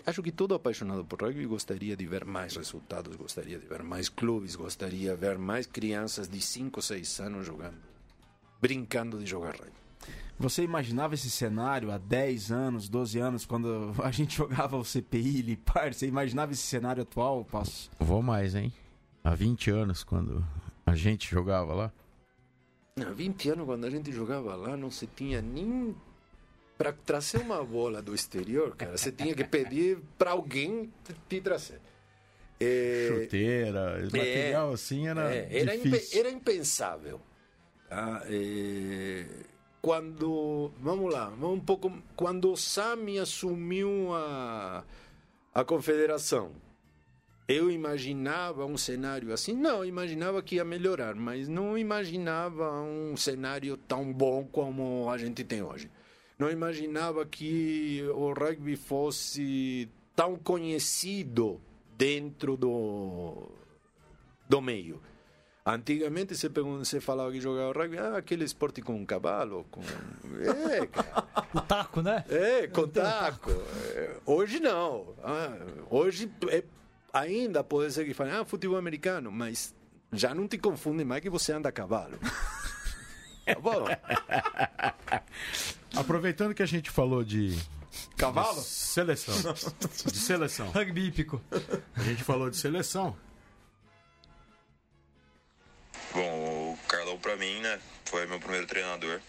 Acho que todo apaixonado por rugby gostaria de ver mais resultados, gostaria de ver mais clubes, gostaria de ver mais crianças de 5, 6 anos jogando, brincando de jogar rugby. Você imaginava esse cenário há 10 anos, 12 anos, quando a gente jogava o CPI, Lipar? Você imaginava esse cenário atual, Passo? Vou mais, hein? Há 20 anos, quando a gente jogava lá. Há 20 anos, quando a gente jogava lá, não se tinha nem. Para trazer uma bola do exterior, cara, você tinha que pedir para alguém te trazer. É... Chuteira, material é... assim era. É, era, imp... era impensável. Ah, é quando vamos lá, vamos um pouco quando o Sami assumiu a a confederação. Eu imaginava um cenário assim, não, imaginava que ia melhorar, mas não imaginava um cenário tão bom como a gente tem hoje. Não imaginava que o rugby fosse tão conhecido dentro do do meio. Antigamente você, você falava que jogava rugby, ah, aquele esporte com um cavalo, com... É, cara. o taco, né? É, com taco. É, hoje não. Ah, hoje é, ainda pode ser que falem, ah, futebol americano, mas já não te confunde mais que você anda a cavalo. tá bom? Aproveitando que a gente falou de Cavalo? De seleção. De seleção. Rugby hípico. A gente falou de seleção. Falou pra mim, né? Foi meu primeiro treinador.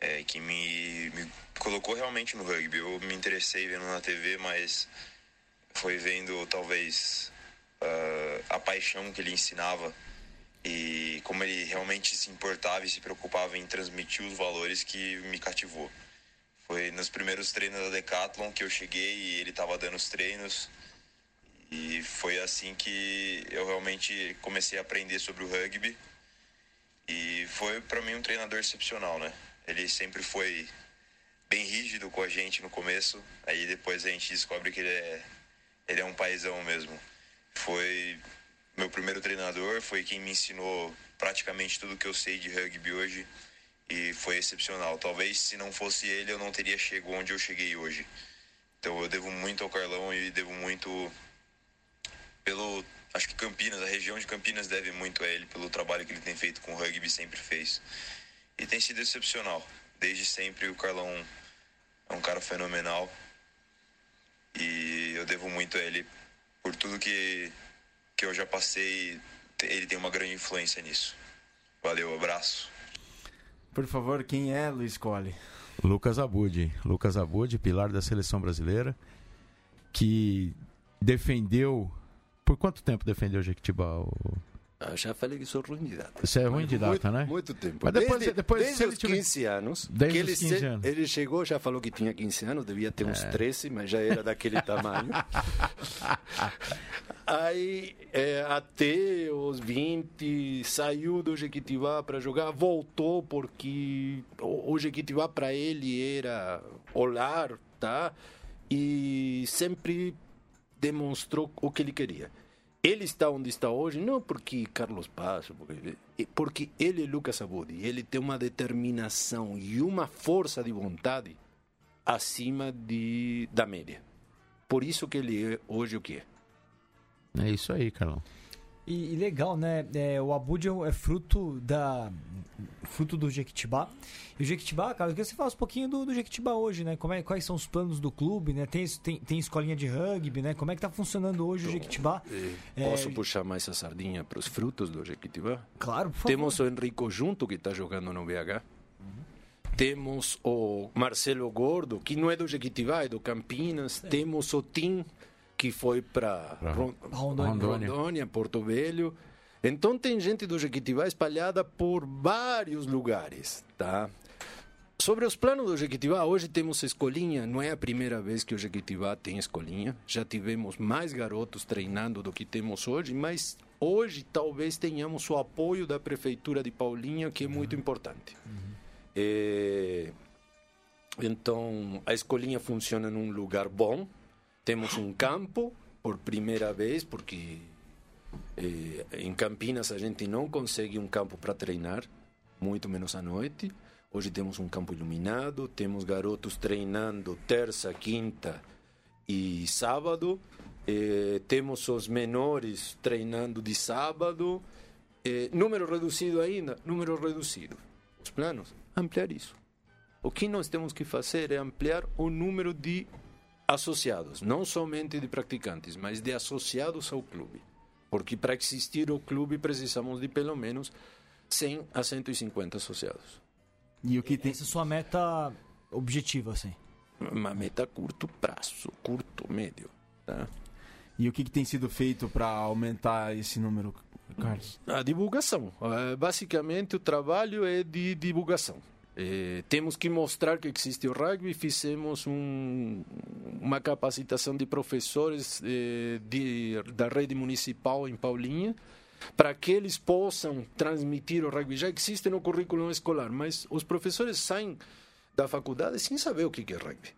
É, que me, me colocou realmente no rugby. Eu me interessei vendo na TV, mas foi vendo talvez uh, a paixão que ele ensinava e como ele realmente se importava e se preocupava em transmitir os valores que me cativou. Foi nos primeiros treinos da Decathlon que eu cheguei e ele estava dando os treinos e foi assim que eu realmente comecei a aprender sobre o rugby e foi para mim um treinador excepcional, né? Ele sempre foi bem rígido com a gente no começo, aí depois a gente descobre que ele é ele é um paizão mesmo. Foi meu primeiro treinador, foi quem me ensinou praticamente tudo que eu sei de rugby hoje e foi excepcional. Talvez se não fosse ele eu não teria chegado onde eu cheguei hoje. Então eu devo muito ao Carlão e devo muito pelo acho que Campinas, a região de Campinas deve muito a ele pelo trabalho que ele tem feito com o rugby sempre fez. E tem sido excepcional. Desde sempre o Carlão é um cara fenomenal. E eu devo muito a ele por tudo que que eu já passei, ele tem uma grande influência nisso. Valeu, abraço. Por favor, quem é Luiz Colli? Lucas Abud. Lucas Abud, pilar da seleção brasileira, que defendeu. Por quanto tempo defendeu o Jequitibá? Ah, já falei que sou ruim de data. Você é ruim de data, muito, né? Muito tempo. Mas depois, desde depois desde os tiver- 15 anos. Desde ele, 15 se- anos. ele chegou, já falou que tinha 15 anos, devia ter uns 13, mas já era daquele tamanho. Aí, é, até os 20, saiu do Jequitibá para jogar, voltou porque o, o Jequitibá para ele era olhar, tá? E sempre demonstrou o que ele queria. Ele está onde está hoje, não porque Carlos Passo, porque, porque ele é Lucas Abudi. Ele tem uma determinação e uma força de vontade acima de, da média. Por isso que ele é hoje o que é. É isso aí, Carlão. E, e legal, né? É, o Abud é fruto da fruto do Jequitibá. E o Jequitibá, cara, eu queria que você falasse um pouquinho do, do Jequitibá hoje, né? Como é, quais são os planos do clube, né? Tem, tem, tem escolinha de rugby, né? Como é que tá funcionando hoje o Jequitibá? É, Posso puxar mais essa sardinha para os frutos do Jequitibá? Claro, por favor. Temos o Henrico Junto, que está jogando no BH. Temos o Marcelo Gordo, que não é do Jequitibá, é do Campinas. Temos o Tim, que foi para Rondônia. Rondônia. Rondônia, Porto Velho. Então tem gente do Jequitibá espalhada por vários lugares, tá? Sobre os planos do Jequitibá, hoje temos escolinha, não é a primeira vez que o Jequitibá tem escolinha. Já tivemos mais garotos treinando do que temos hoje, mas hoje talvez tenhamos o apoio da prefeitura de Paulinha, que é muito importante. É, Então, a escolinha funciona num lugar bom. Temos um campo por primeira vez, porque eh, em Campinas a gente não consegue um campo para treinar, muito menos à noite. Hoje temos um campo iluminado, temos garotos treinando terça, quinta e sábado. Eh, temos os menores treinando de sábado. Eh, número reduzido ainda, número reduzido. Os planos, ampliar isso. O que nós temos que fazer é ampliar o número de associados, não somente de praticantes, mas de associados ao clube. Porque para existir o clube precisamos de pelo menos 100 a 150 associados. E o que tem. Essa é a sua meta objetiva, assim. Uma meta a curto prazo, curto, médio. Tá? E o que, que tem sido feito para aumentar esse número, Carlos? A divulgação. Eh, Basicamente, o trabalho é de divulgação. Eh, temos que mostrar que existe o rugby. Fizemos um, uma capacitação de professores eh, de, da rede municipal em Paulinha para que eles possam transmitir o rugby. Já existe no currículo escolar, mas os professores saem da faculdade sem saber o que é rugby.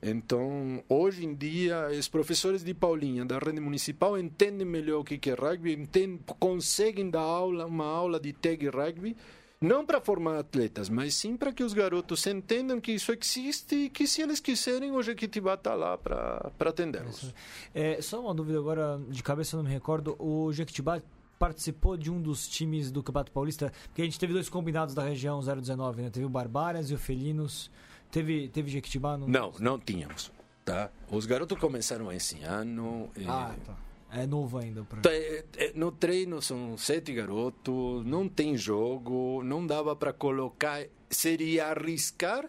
Então, hoje em dia, os professores de Paulinha, da rede municipal, entendem melhor o que é rugby, entendem, conseguem dar aula, uma aula de tag rugby, não para formar atletas, mas sim para que os garotos entendam que isso existe e que, se eles quiserem, o Jequitibá está lá para atendê-los. É, só uma dúvida agora, de cabeça não me recordo. O Jequitibá participou de um dos times do Campeonato Paulista, porque a gente teve dois combinados da região 019, né? Teve o Barbárias e o Felinos. Teve, teve Jequitibá no... Não, não tínhamos. Tá? Os garotos começaram esse ano. eh, Ah, tá. É novo ainda. Pra... Tá, é, é, No treino são sete garotos, não tem jogo, não dava para colocar. Seria arriscar.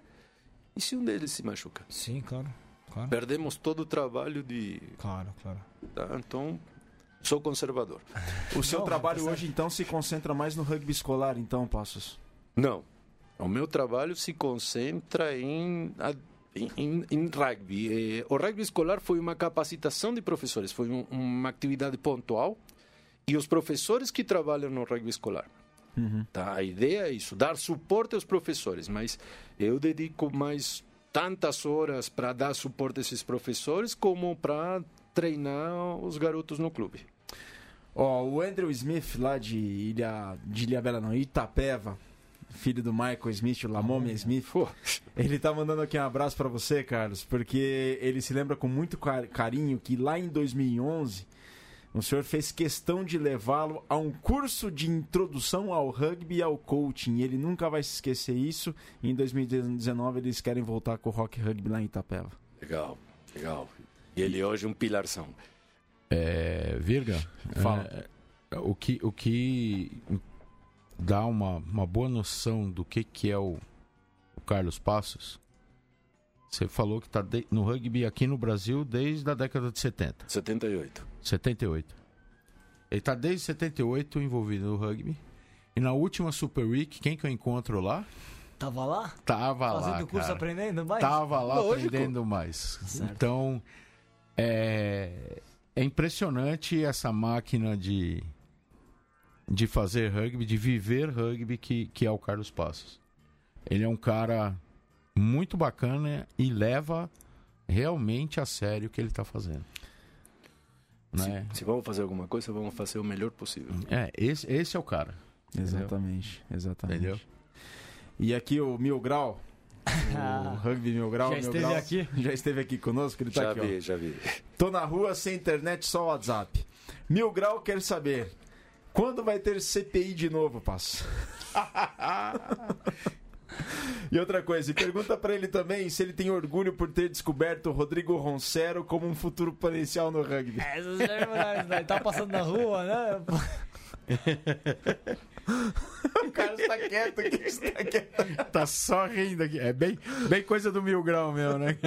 E se um deles se machuca? Sim, claro. claro. Perdemos todo o trabalho de. Claro, claro. tá? Então, sou conservador. O seu Não, trabalho tá hoje, então, se concentra mais no rugby escolar, então, Passos? Não. O meu trabalho se concentra em, em, em- em rugby. Eh, O rugby escolar foi uma capacitação de professores, foi um- uma atividade pontual. E os professores que trabalham no rugby escolar. Tá? A ideia é isso, dar suporte aos professores, mas eu dedico mais tantas horas para dar suporte a esses professores como para treinar os garotos no clube. Ó, o Andrew Smith, lá de Ilha, de Ilha Bela, não, Itapeva, filho do Michael Smith, o Lamome Smith, ele tá mandando aqui um abraço pra você, Carlos, porque ele se lembra com muito car- carinho que lá em 2011 o senhor fez questão de levá-lo a um curso de introdução ao rugby e ao coaching. E ele nunca vai se esquecer isso. E em 2019 eles querem voltar com o Rock Rugby lá em Itapeva. Legal, legal. E ele hoje é um pilarzão. É, Virga, Fala. é, o, que, o que dá uma, uma boa noção do que, que é o, o Carlos Passos, você falou que está no rugby aqui no Brasil desde a década de 70, 78. 78. Ele está desde 78 envolvido no rugby. E na última Super Week, quem que eu encontro lá? Tava lá? Tava Fazendo lá, curso, cara. aprendendo mais? Tava lá Lógico. aprendendo mais. Certo. Então, é, é impressionante essa máquina de, de fazer rugby, de viver rugby, que, que é o Carlos Passos. Ele é um cara muito bacana e leva realmente a sério o que ele está fazendo. Né? Se, se vamos fazer alguma coisa, vamos fazer o melhor possível. É, esse, esse é o cara. Exatamente, exatamente. Entendeu? E aqui o Mil Grau, o Rugby Mil Grau. Já Mil esteve Grau, aqui? Já esteve aqui conosco, ele tá já aqui, ó. vi, já vi. Tô na rua, sem internet, só WhatsApp. Mil Grau quer saber, quando vai ter CPI de novo, Passo? E outra coisa, e pergunta pra ele também se ele tem orgulho por ter descoberto o Rodrigo Roncero como um futuro potencial no rugby. É, Essas verdades, né? Tá passando na rua, né? O cara está quieto aqui, está quieto. Tá só rindo aqui. É bem, bem coisa do mil grau meu, né?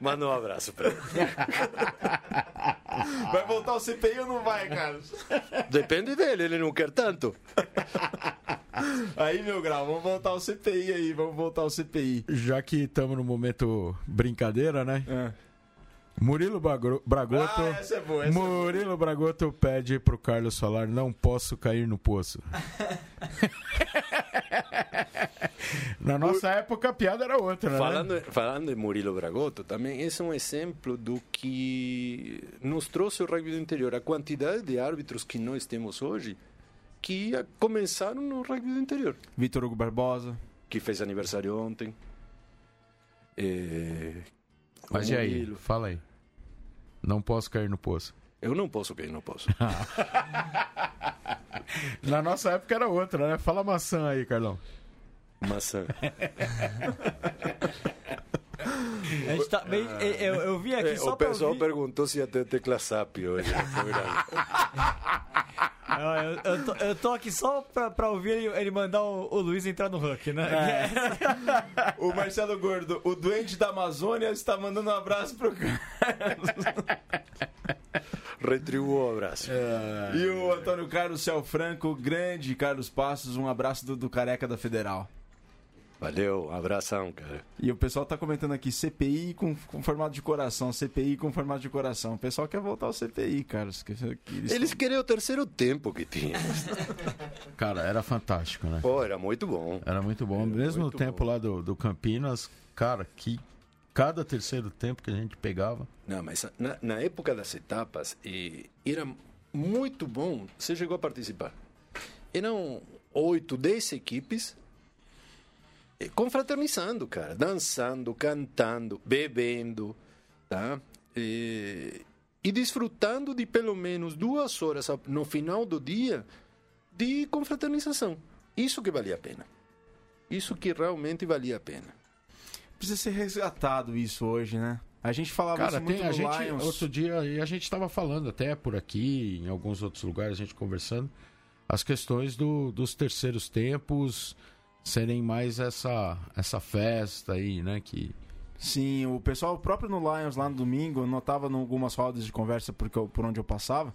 Manda um abraço pra ele. O CPI ou não vai, Carlos? Depende dele, ele não quer tanto. Aí, Mil Grau, vamos voltar ao CPI aí, vamos voltar ao CPI. Já que estamos no momento brincadeira, né? Murilo Bagro- Bragotto. Ah, essa é boa, essa é boa. Murilo Bragotto pede pro Carlos falar: não posso cair no poço. Na nossa época a piada era outra, né? Falando, falando de Murilo Bragotto, também esse é um exemplo do que nos trouxe o rugby do interior. A quantidade de árbitros que nós temos hoje que começaram no rugby do interior. Vitor Hugo Barbosa. Que fez aniversário ontem. É, Mas e aí? Fala aí. Não posso cair no poço. Eu não posso, quem não posso. Na nossa época era outra, né? Fala maçã aí, Carlão. Maçã. A gente tá bem, eu, eu vim aqui É, só o pessoal ouvir... perguntou se ia ter tecla SAP hoje. Grande. Não, eu, eu tô, eu tô aqui só pra, pra ouvir ele, ele mandar o, o Luiz entrar no Huck, né? O Marcelo Gordo, o doente da Amazônia, está mandando um abraço pro Carlos. Retribuo o abraço. E o Antônio Carlos Céu Franco, grande Carlos Passos, um abraço do, do Careca da Federal. Valeu, um abração, cara. E o pessoal tá comentando aqui CPI com, com formato de coração, CPI com formato de coração. O pessoal quer voltar ao CPI, que eles- Eles queriam o terceiro tempo que tinha. Cara, era fantástico, né? Pô, era muito bom. Era muito bom. Mesmo no muito tempo bom. lá do, do Campinas, cara, que cada terceiro tempo que a gente pegava. Não, mas na, na época das etapas, eh, era muito bom. Você chegou a participar. Eram oito, dez equipes confraternizando, cara. Dançando, cantando, bebendo, tá? Eh, e desfrutando de pelo menos duas horas a- no final do dia de confraternização. Isso que valia a pena. Isso que realmente valia a pena. Precisa ser resgatado isso hoje, né? A gente falava Cara, isso muito tem a no gente. Lions. Outro dia, e a gente estava falando até por aqui, em alguns outros lugares, a gente conversando, as questões do- dos terceiros tempos serem mais essa, essa festa aí, né? Que, Sim, o pessoal próprio no Lions lá no domingo, eu notava em algumas rodas de conversa porque eu- por onde eu passava,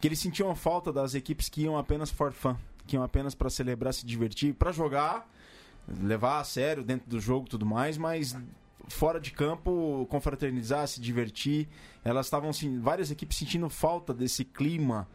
que eles sentiam falta das equipes que iam apenas for fun, que iam apenas para celebrar, se divertir, para jogar, levar a sério dentro do jogo e tudo mais, mas fora de campo, confraternizar, se divertir. Elas estavam, assim, várias equipes sentindo falta desse clima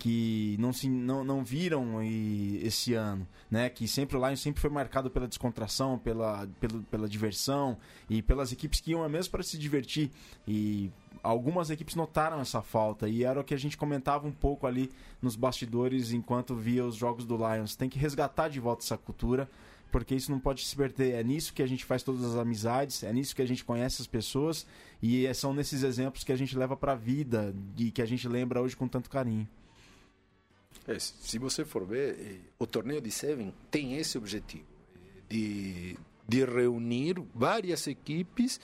que não, se, não, não viram e, esse ano, né? Que sempre o Lions sempre foi marcado pela descontração, pela, pelo, pela diversão e pelas equipes que iam mesmo para se divertir. E algumas equipes notaram essa falta e era o que a gente comentava um pouco ali nos bastidores enquanto via os jogos do Lions. Tem que resgatar de volta essa cultura porque isso não pode se perder. É nisso que a gente faz todas as amizades, é nisso que a gente conhece as pessoas e é- são nesses exemplos que a gente leva para a vida e que a gente lembra hoje com tanto carinho. É, se você for ver, eh, o torneio de Seven tem esse objetivo eh, de, de reunir várias equipes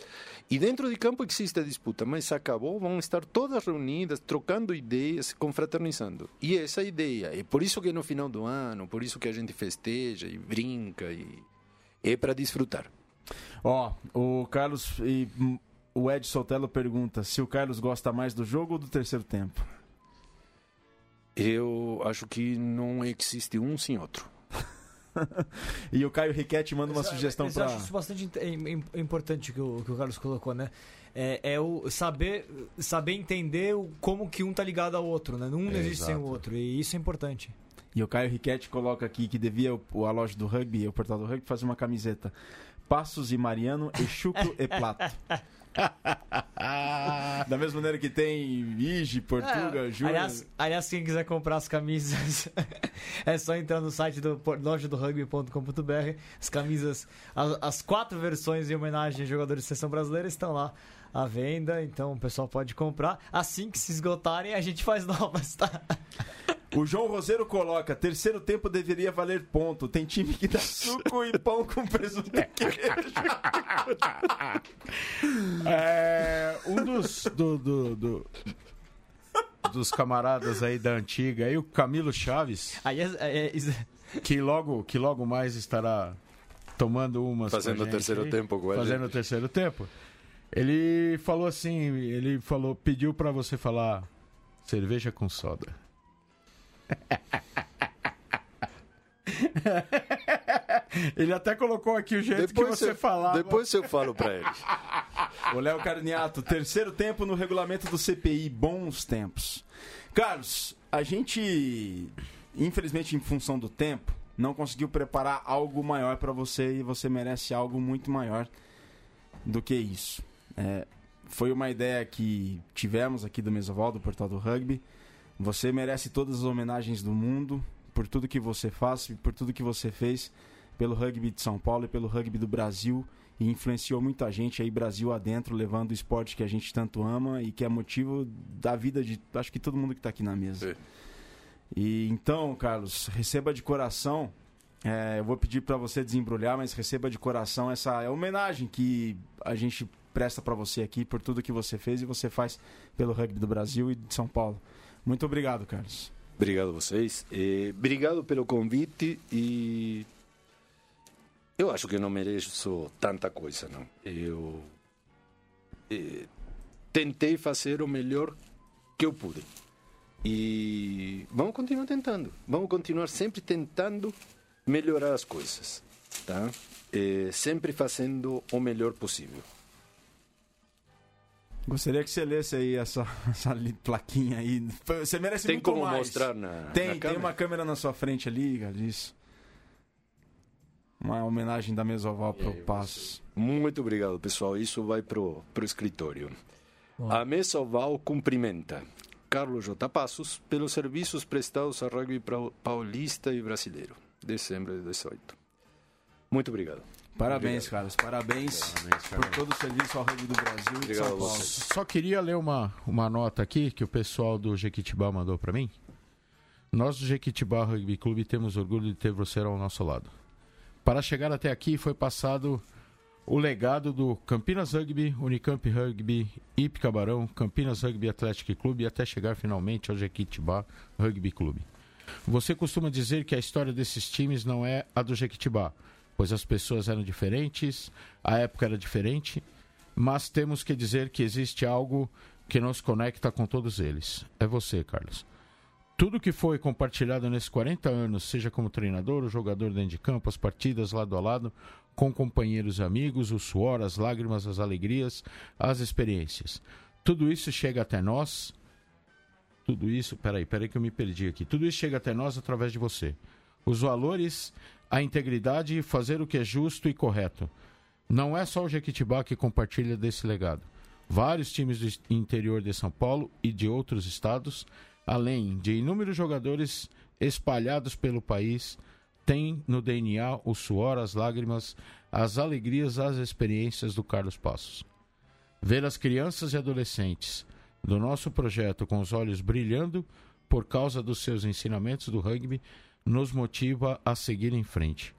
e dentro de campo existe a disputa, mas acabou, vão estar todas reunidas, trocando ideias, confraternizando. E essa é ideia, é por isso que no final do ano, por isso que a gente festeja e brinca e é para desfrutar. Ó, o Carlos e hum, o Ed Sotelo pergunta se o Carlos gosta mais do jogo ou do terceiro tempo. Eu acho que não existe um sem outro. E o Caio Riquetti manda uma Mas, sugestão mas eu para acho isso bastante importante que o, que o Carlos colocou, né? É, é o saber, saber entender o- como que um tá ligado ao outro, né? Um não É, existe sem o exato. outro. E isso é importante. E o Caio Riquetti coloca aqui que devia a loja do rugby, o portal do rugby, fazer uma camiseta. Passos e Mariano, e Chucro e Plato. da mesma maneira que tem Ige, Portuga, É, Júnior. aliás, aliás, quem quiser comprar as camisas, é só entrar no site do por- loja do rugby.com.br. As camisas, as, as quatro versões em homenagem a jogadores de seleção brasileira estão lá à venda, então o pessoal pode comprar. Assim que se esgotarem, a gente faz novas, tá? O João Roseiro coloca: terceiro tempo deveria valer ponto. Tem time que dá suco e pão com presunto e queijo. É, um dos, do- do- do- dos camaradas aí da antiga, aí o Camilo Chaves, Aí é, é- é- que logo, que logo mais estará tomando umas Fazendo o terceiro aí, tempo com fazendo o terceiro tempo. Ele falou assim, ele falou, pediu pra você falar cerveja com soda. ele até colocou aqui o jeito que você eu- falava. depois eu falo para ele. O Léo Carniato, terceiro tempo no regulamento do CPI, bons tempos. Carlos, a gente, infelizmente, em função do tempo, não conseguiu preparar algo maior para você e você merece algo muito maior do que isso. É, foi uma ideia que tivemos aqui do Mesoval, do Portal do Rugby. Você merece todas as homenagens do mundo por tudo que você faz e por tudo que você fez pelo rugby de São Paulo e pelo rugby do Brasil e influenciou muita gente aí Brasil adentro, levando o esporte que a gente tanto ama e que é motivo da vida de acho que todo mundo que está aqui na mesa. Sim. E então, Carlos, receba de coração. é, eu vou pedir para você desembrulhar, mas receba de coração essa homenagem que a gente presta para você aqui por tudo que você fez e você faz pelo rugby do Brasil e de São Paulo. Muito obrigado, Carlos. Obrigado a vocês. Eh, obrigado pelo convite e eu acho que não mereço tanta coisa, não. Eu eh, tentei fazer o melhor que eu pude. E vamos continuar tentando. Vamos continuar sempre tentando melhorar as coisas, tá? Eh, sempre fazendo o melhor possível. Gostaria que você lesse aí essa, essa plaquinha aí. Você merece Tem muito como mais. mostrar na, Tem, na tem câmera? uma câmera na sua frente ali, cara, isso. Uma homenagem da Mesoval pro aí, Passos. Muito obrigado, pessoal. Isso vai pro, pro escritório. Bom. A mesa oval cumprimenta Carlos J. Passos pelos serviços prestados ao rugby paulista e brasileiro, dezembro de 18. Muito obrigado. Parabéns, Carlos. Parabéns, por todo o serviço ao rugby do Brasil e de Obrigado São Paulo. Só queria ler uma, uma nota aqui que o pessoal do Jequitibá mandou para mim. Nós do Jequitibá Rugby Clube temos orgulho de ter você ao nosso lado. Para chegar até aqui foi passado o legado do Campinas Rugby, Unicamp Rugby, IP Cabarão, Campinas Rugby Atlético Clube até chegar finalmente ao Jequitibá Rugby Clube. Você costuma dizer que a história desses times não é a do Jequitibá, pois as pessoas eram diferentes, a época era diferente, mas temos que dizer que existe algo que nos conecta com todos eles. É você, Carlos. Tudo que foi compartilhado nesses 40 anos, seja como treinador, o jogador dentro de campo, as partidas lado a lado, com companheiros amigos, o suor, as lágrimas, as alegrias, as experiências. Tudo isso chega até nós. Tudo isso, peraí, peraí que eu me perdi aqui. Tudo isso chega até nós através de você. Os valores, a integridade e fazer o que é justo e correto. Não é só o Jequitibá que compartilha desse legado. Vários times do interior de São Paulo e de outros estados além de inúmeros jogadores espalhados pelo país, tem no DNA o suor, as lágrimas, as alegrias, as experiências do Carlos Passos. Ver as crianças e adolescentes do nosso projeto com os olhos brilhando por causa dos seus ensinamentos do rugby nos motiva a seguir em frente.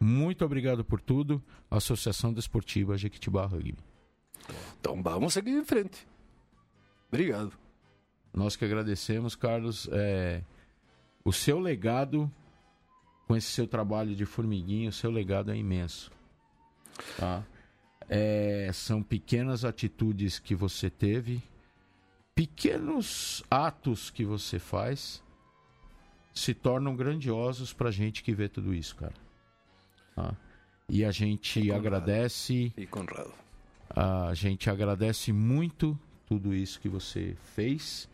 Muito obrigado por tudo, Associação Desportiva Jequitibá Rugby. Então vamos seguir em frente. Obrigado. Nós que agradecemos, Carlos. É, o seu legado, com esse seu trabalho de formiguinha, o seu legado é imenso. Tá? É, são pequenas atitudes que você teve, pequenos atos que você faz, se tornam grandiosos pra gente que vê tudo isso, cara. Tá? E a gente E agradece. E Conrado. A gente agradece muito tudo isso que você fez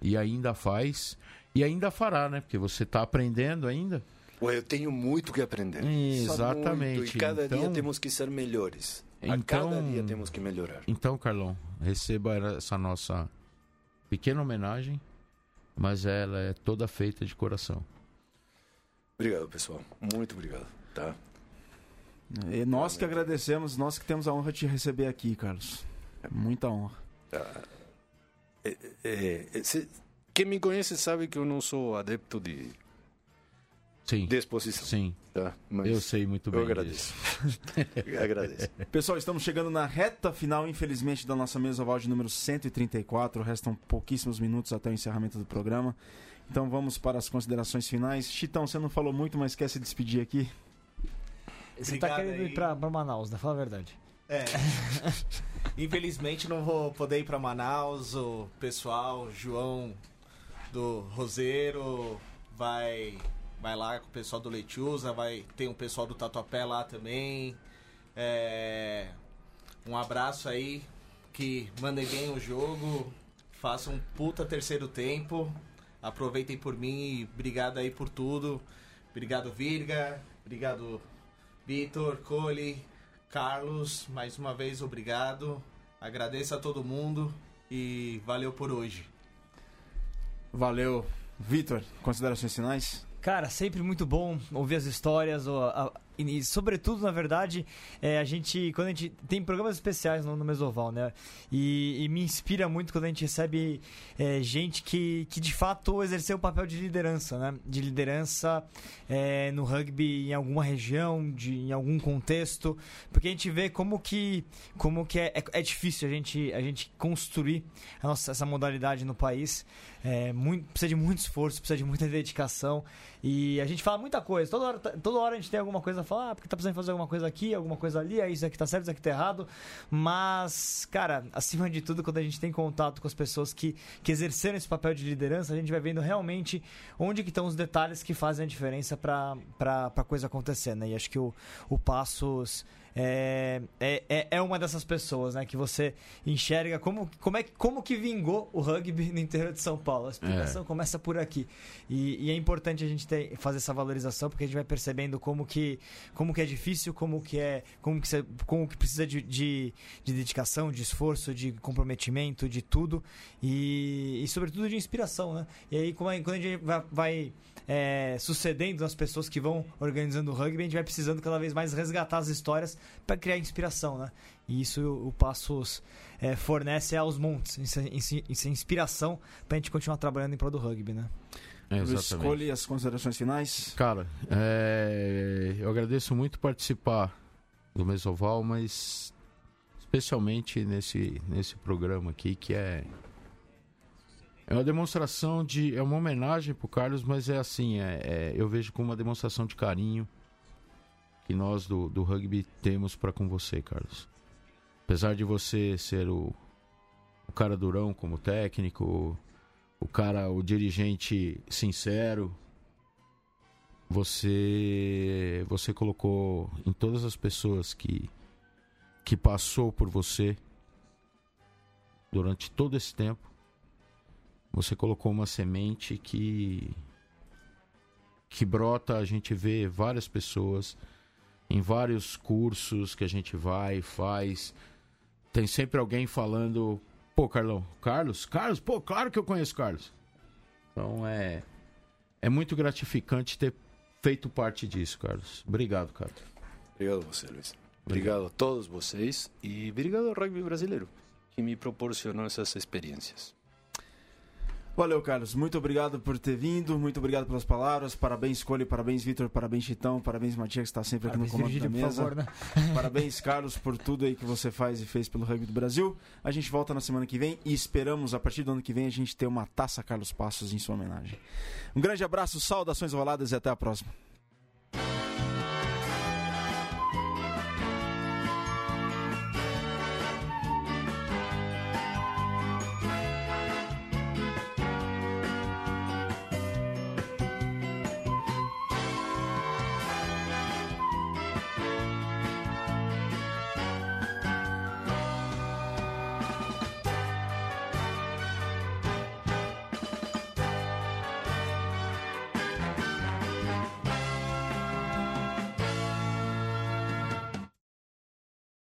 e ainda faz e ainda fará, né? Porque você está aprendendo ainda. Ué, eu tenho muito que aprender. Exatamente. Muito, e cada dia Então- temos que ser melhores. A Então- cada dia temos que melhorar. Então, Carlão, receba essa nossa pequena homenagem, mas ela é toda feita de coração. Obrigado, pessoal. Muito obrigado. Tá? E nós que agradecemos, nós que temos a honra de te receber aqui, Carlos. É muita honra. É, é, se- quem me conhece sabe que eu não sou adepto de, Sim. de exposição. Sim, Tá? Mas eu sei muito bem. eu agradeço. agradeço. Pessoal, estamos chegando na reta final, infelizmente, da nossa mesa oval de número 134. Restam pouquíssimos minutos até o encerramento do programa. Então vamos para as considerações finais. Chitão, você não falou muito, mas quer se despedir aqui? Você tá Obrigado querendo aí. ir pra Manaus, né? Fala a verdade. É. Infelizmente não vou poder ir para Manaus. O pessoal, João do Roseiro, vai vai lá com o pessoal do Letiusa, vai tem um pessoal do Tatuapé lá também. É, um abraço aí, que mandem bem o jogo, façam um puta terceiro tempo. Aproveitem por mim e obrigado aí por tudo. Obrigado Virga, obrigado Vitor, Cole, Carlos, mais uma vez obrigado. Agradeço a todo mundo e valeu por hoje. Valeu. Vitor, considerações finais? Cara, sempre muito bom ouvir as histórias, a- e, sobretudo, na verdade, é, a gente, quando a gente tem programas especiais no, no Mesoval, né? E, e me inspira muito quando a gente recebe é, gente que, que de fato exerceu o papel de liderança, né? De liderança é, no rugby em alguma região, de, em algum contexto, porque a gente vê como que, como que é, é, é difícil a gente, a gente construir a nossa, essa modalidade no país. É, muito, precisa de muito esforço, precisa de muita dedicação. E a gente fala muita coisa. Toda hora, toda hora a gente tem alguma coisa a falar, ah, porque tá precisando fazer alguma coisa aqui, alguma coisa ali, aí isso aqui tá certo, isso aqui tá errado. Mas, cara, acima de tudo, quando a gente tem contato com as pessoas que, que exerceram esse papel de liderança, a gente vai vendo realmente onde que estão os detalhes que fazem a diferença pra, pra coisa acontecer, né? E acho que o, o Passos é, é, é- é uma dessas pessoas, né? Que você enxerga como, como, é, que- como que vingou o rugby no interior de São Paulo. A explicação começa por aqui. E, e é importante a gente ter, fazer essa valorização, porque a gente vai percebendo como que, como que é difícil, como que é. Como que, você- como que precisa de, de, de dedicação, de esforço, de comprometimento, de tudo. E, e sobretudo de inspiração, né? E aí, como é- quando a gente vai, vai, é, sucedendo nas pessoas que vão organizando o rugby, a gente vai precisando cada vez mais resgatar as histórias para criar inspiração, né? E isso o Passos é, fornece aos montes, isso, é- é inspiração para a gente continuar trabalhando em prol do rugby, né? É. Escolhe as considerações finais. Cara, é, eu agradeço muito participar do Mesoval, mas especialmente nesse, nesse programa aqui, que é. É uma demonstração de. É uma homenagem pro Carlos, mas é assim, é, é- eu vejo como uma demonstração de carinho que nós do, do rugby temos para com você, Carlos. Apesar de você ser o, o cara durão como técnico, o cara, o dirigente sincero, você você colocou em todas as pessoas que que passou por você durante todo esse tempo, você colocou uma semente que que brota, a gente vê várias pessoas em vários cursos que a gente vai faz. Tem sempre alguém falando, pô, Carlão, Carlos, Carlos, pô, claro que eu conheço Carlos. Então é é muito gratificante ter feito parte disso, Carlos. Obrigado, Carlos. Obrigado a você, Luiz. Obrigado a todos vocês e obrigado ao rugby brasileiro que me proporcionou essas experiências. Valeu, Carlos. Muito obrigado por ter vindo. Muito obrigado pelas palavras. Parabéns, Cole. Parabéns, Vitor. Parabéns, Chitão. Parabéns, Matias, que está sempre aqui Parabéns, no comando da Virgílio, por mesa. favor, né? Parabéns, Carlos, por tudo aí que você faz e fez pelo rugby do Brasil. A gente volta na semana que vem e esperamos, a partir do ano que vem, a gente ter uma taça Carlos Passos em sua homenagem. Um grande abraço, saudações roladas e até a próxima.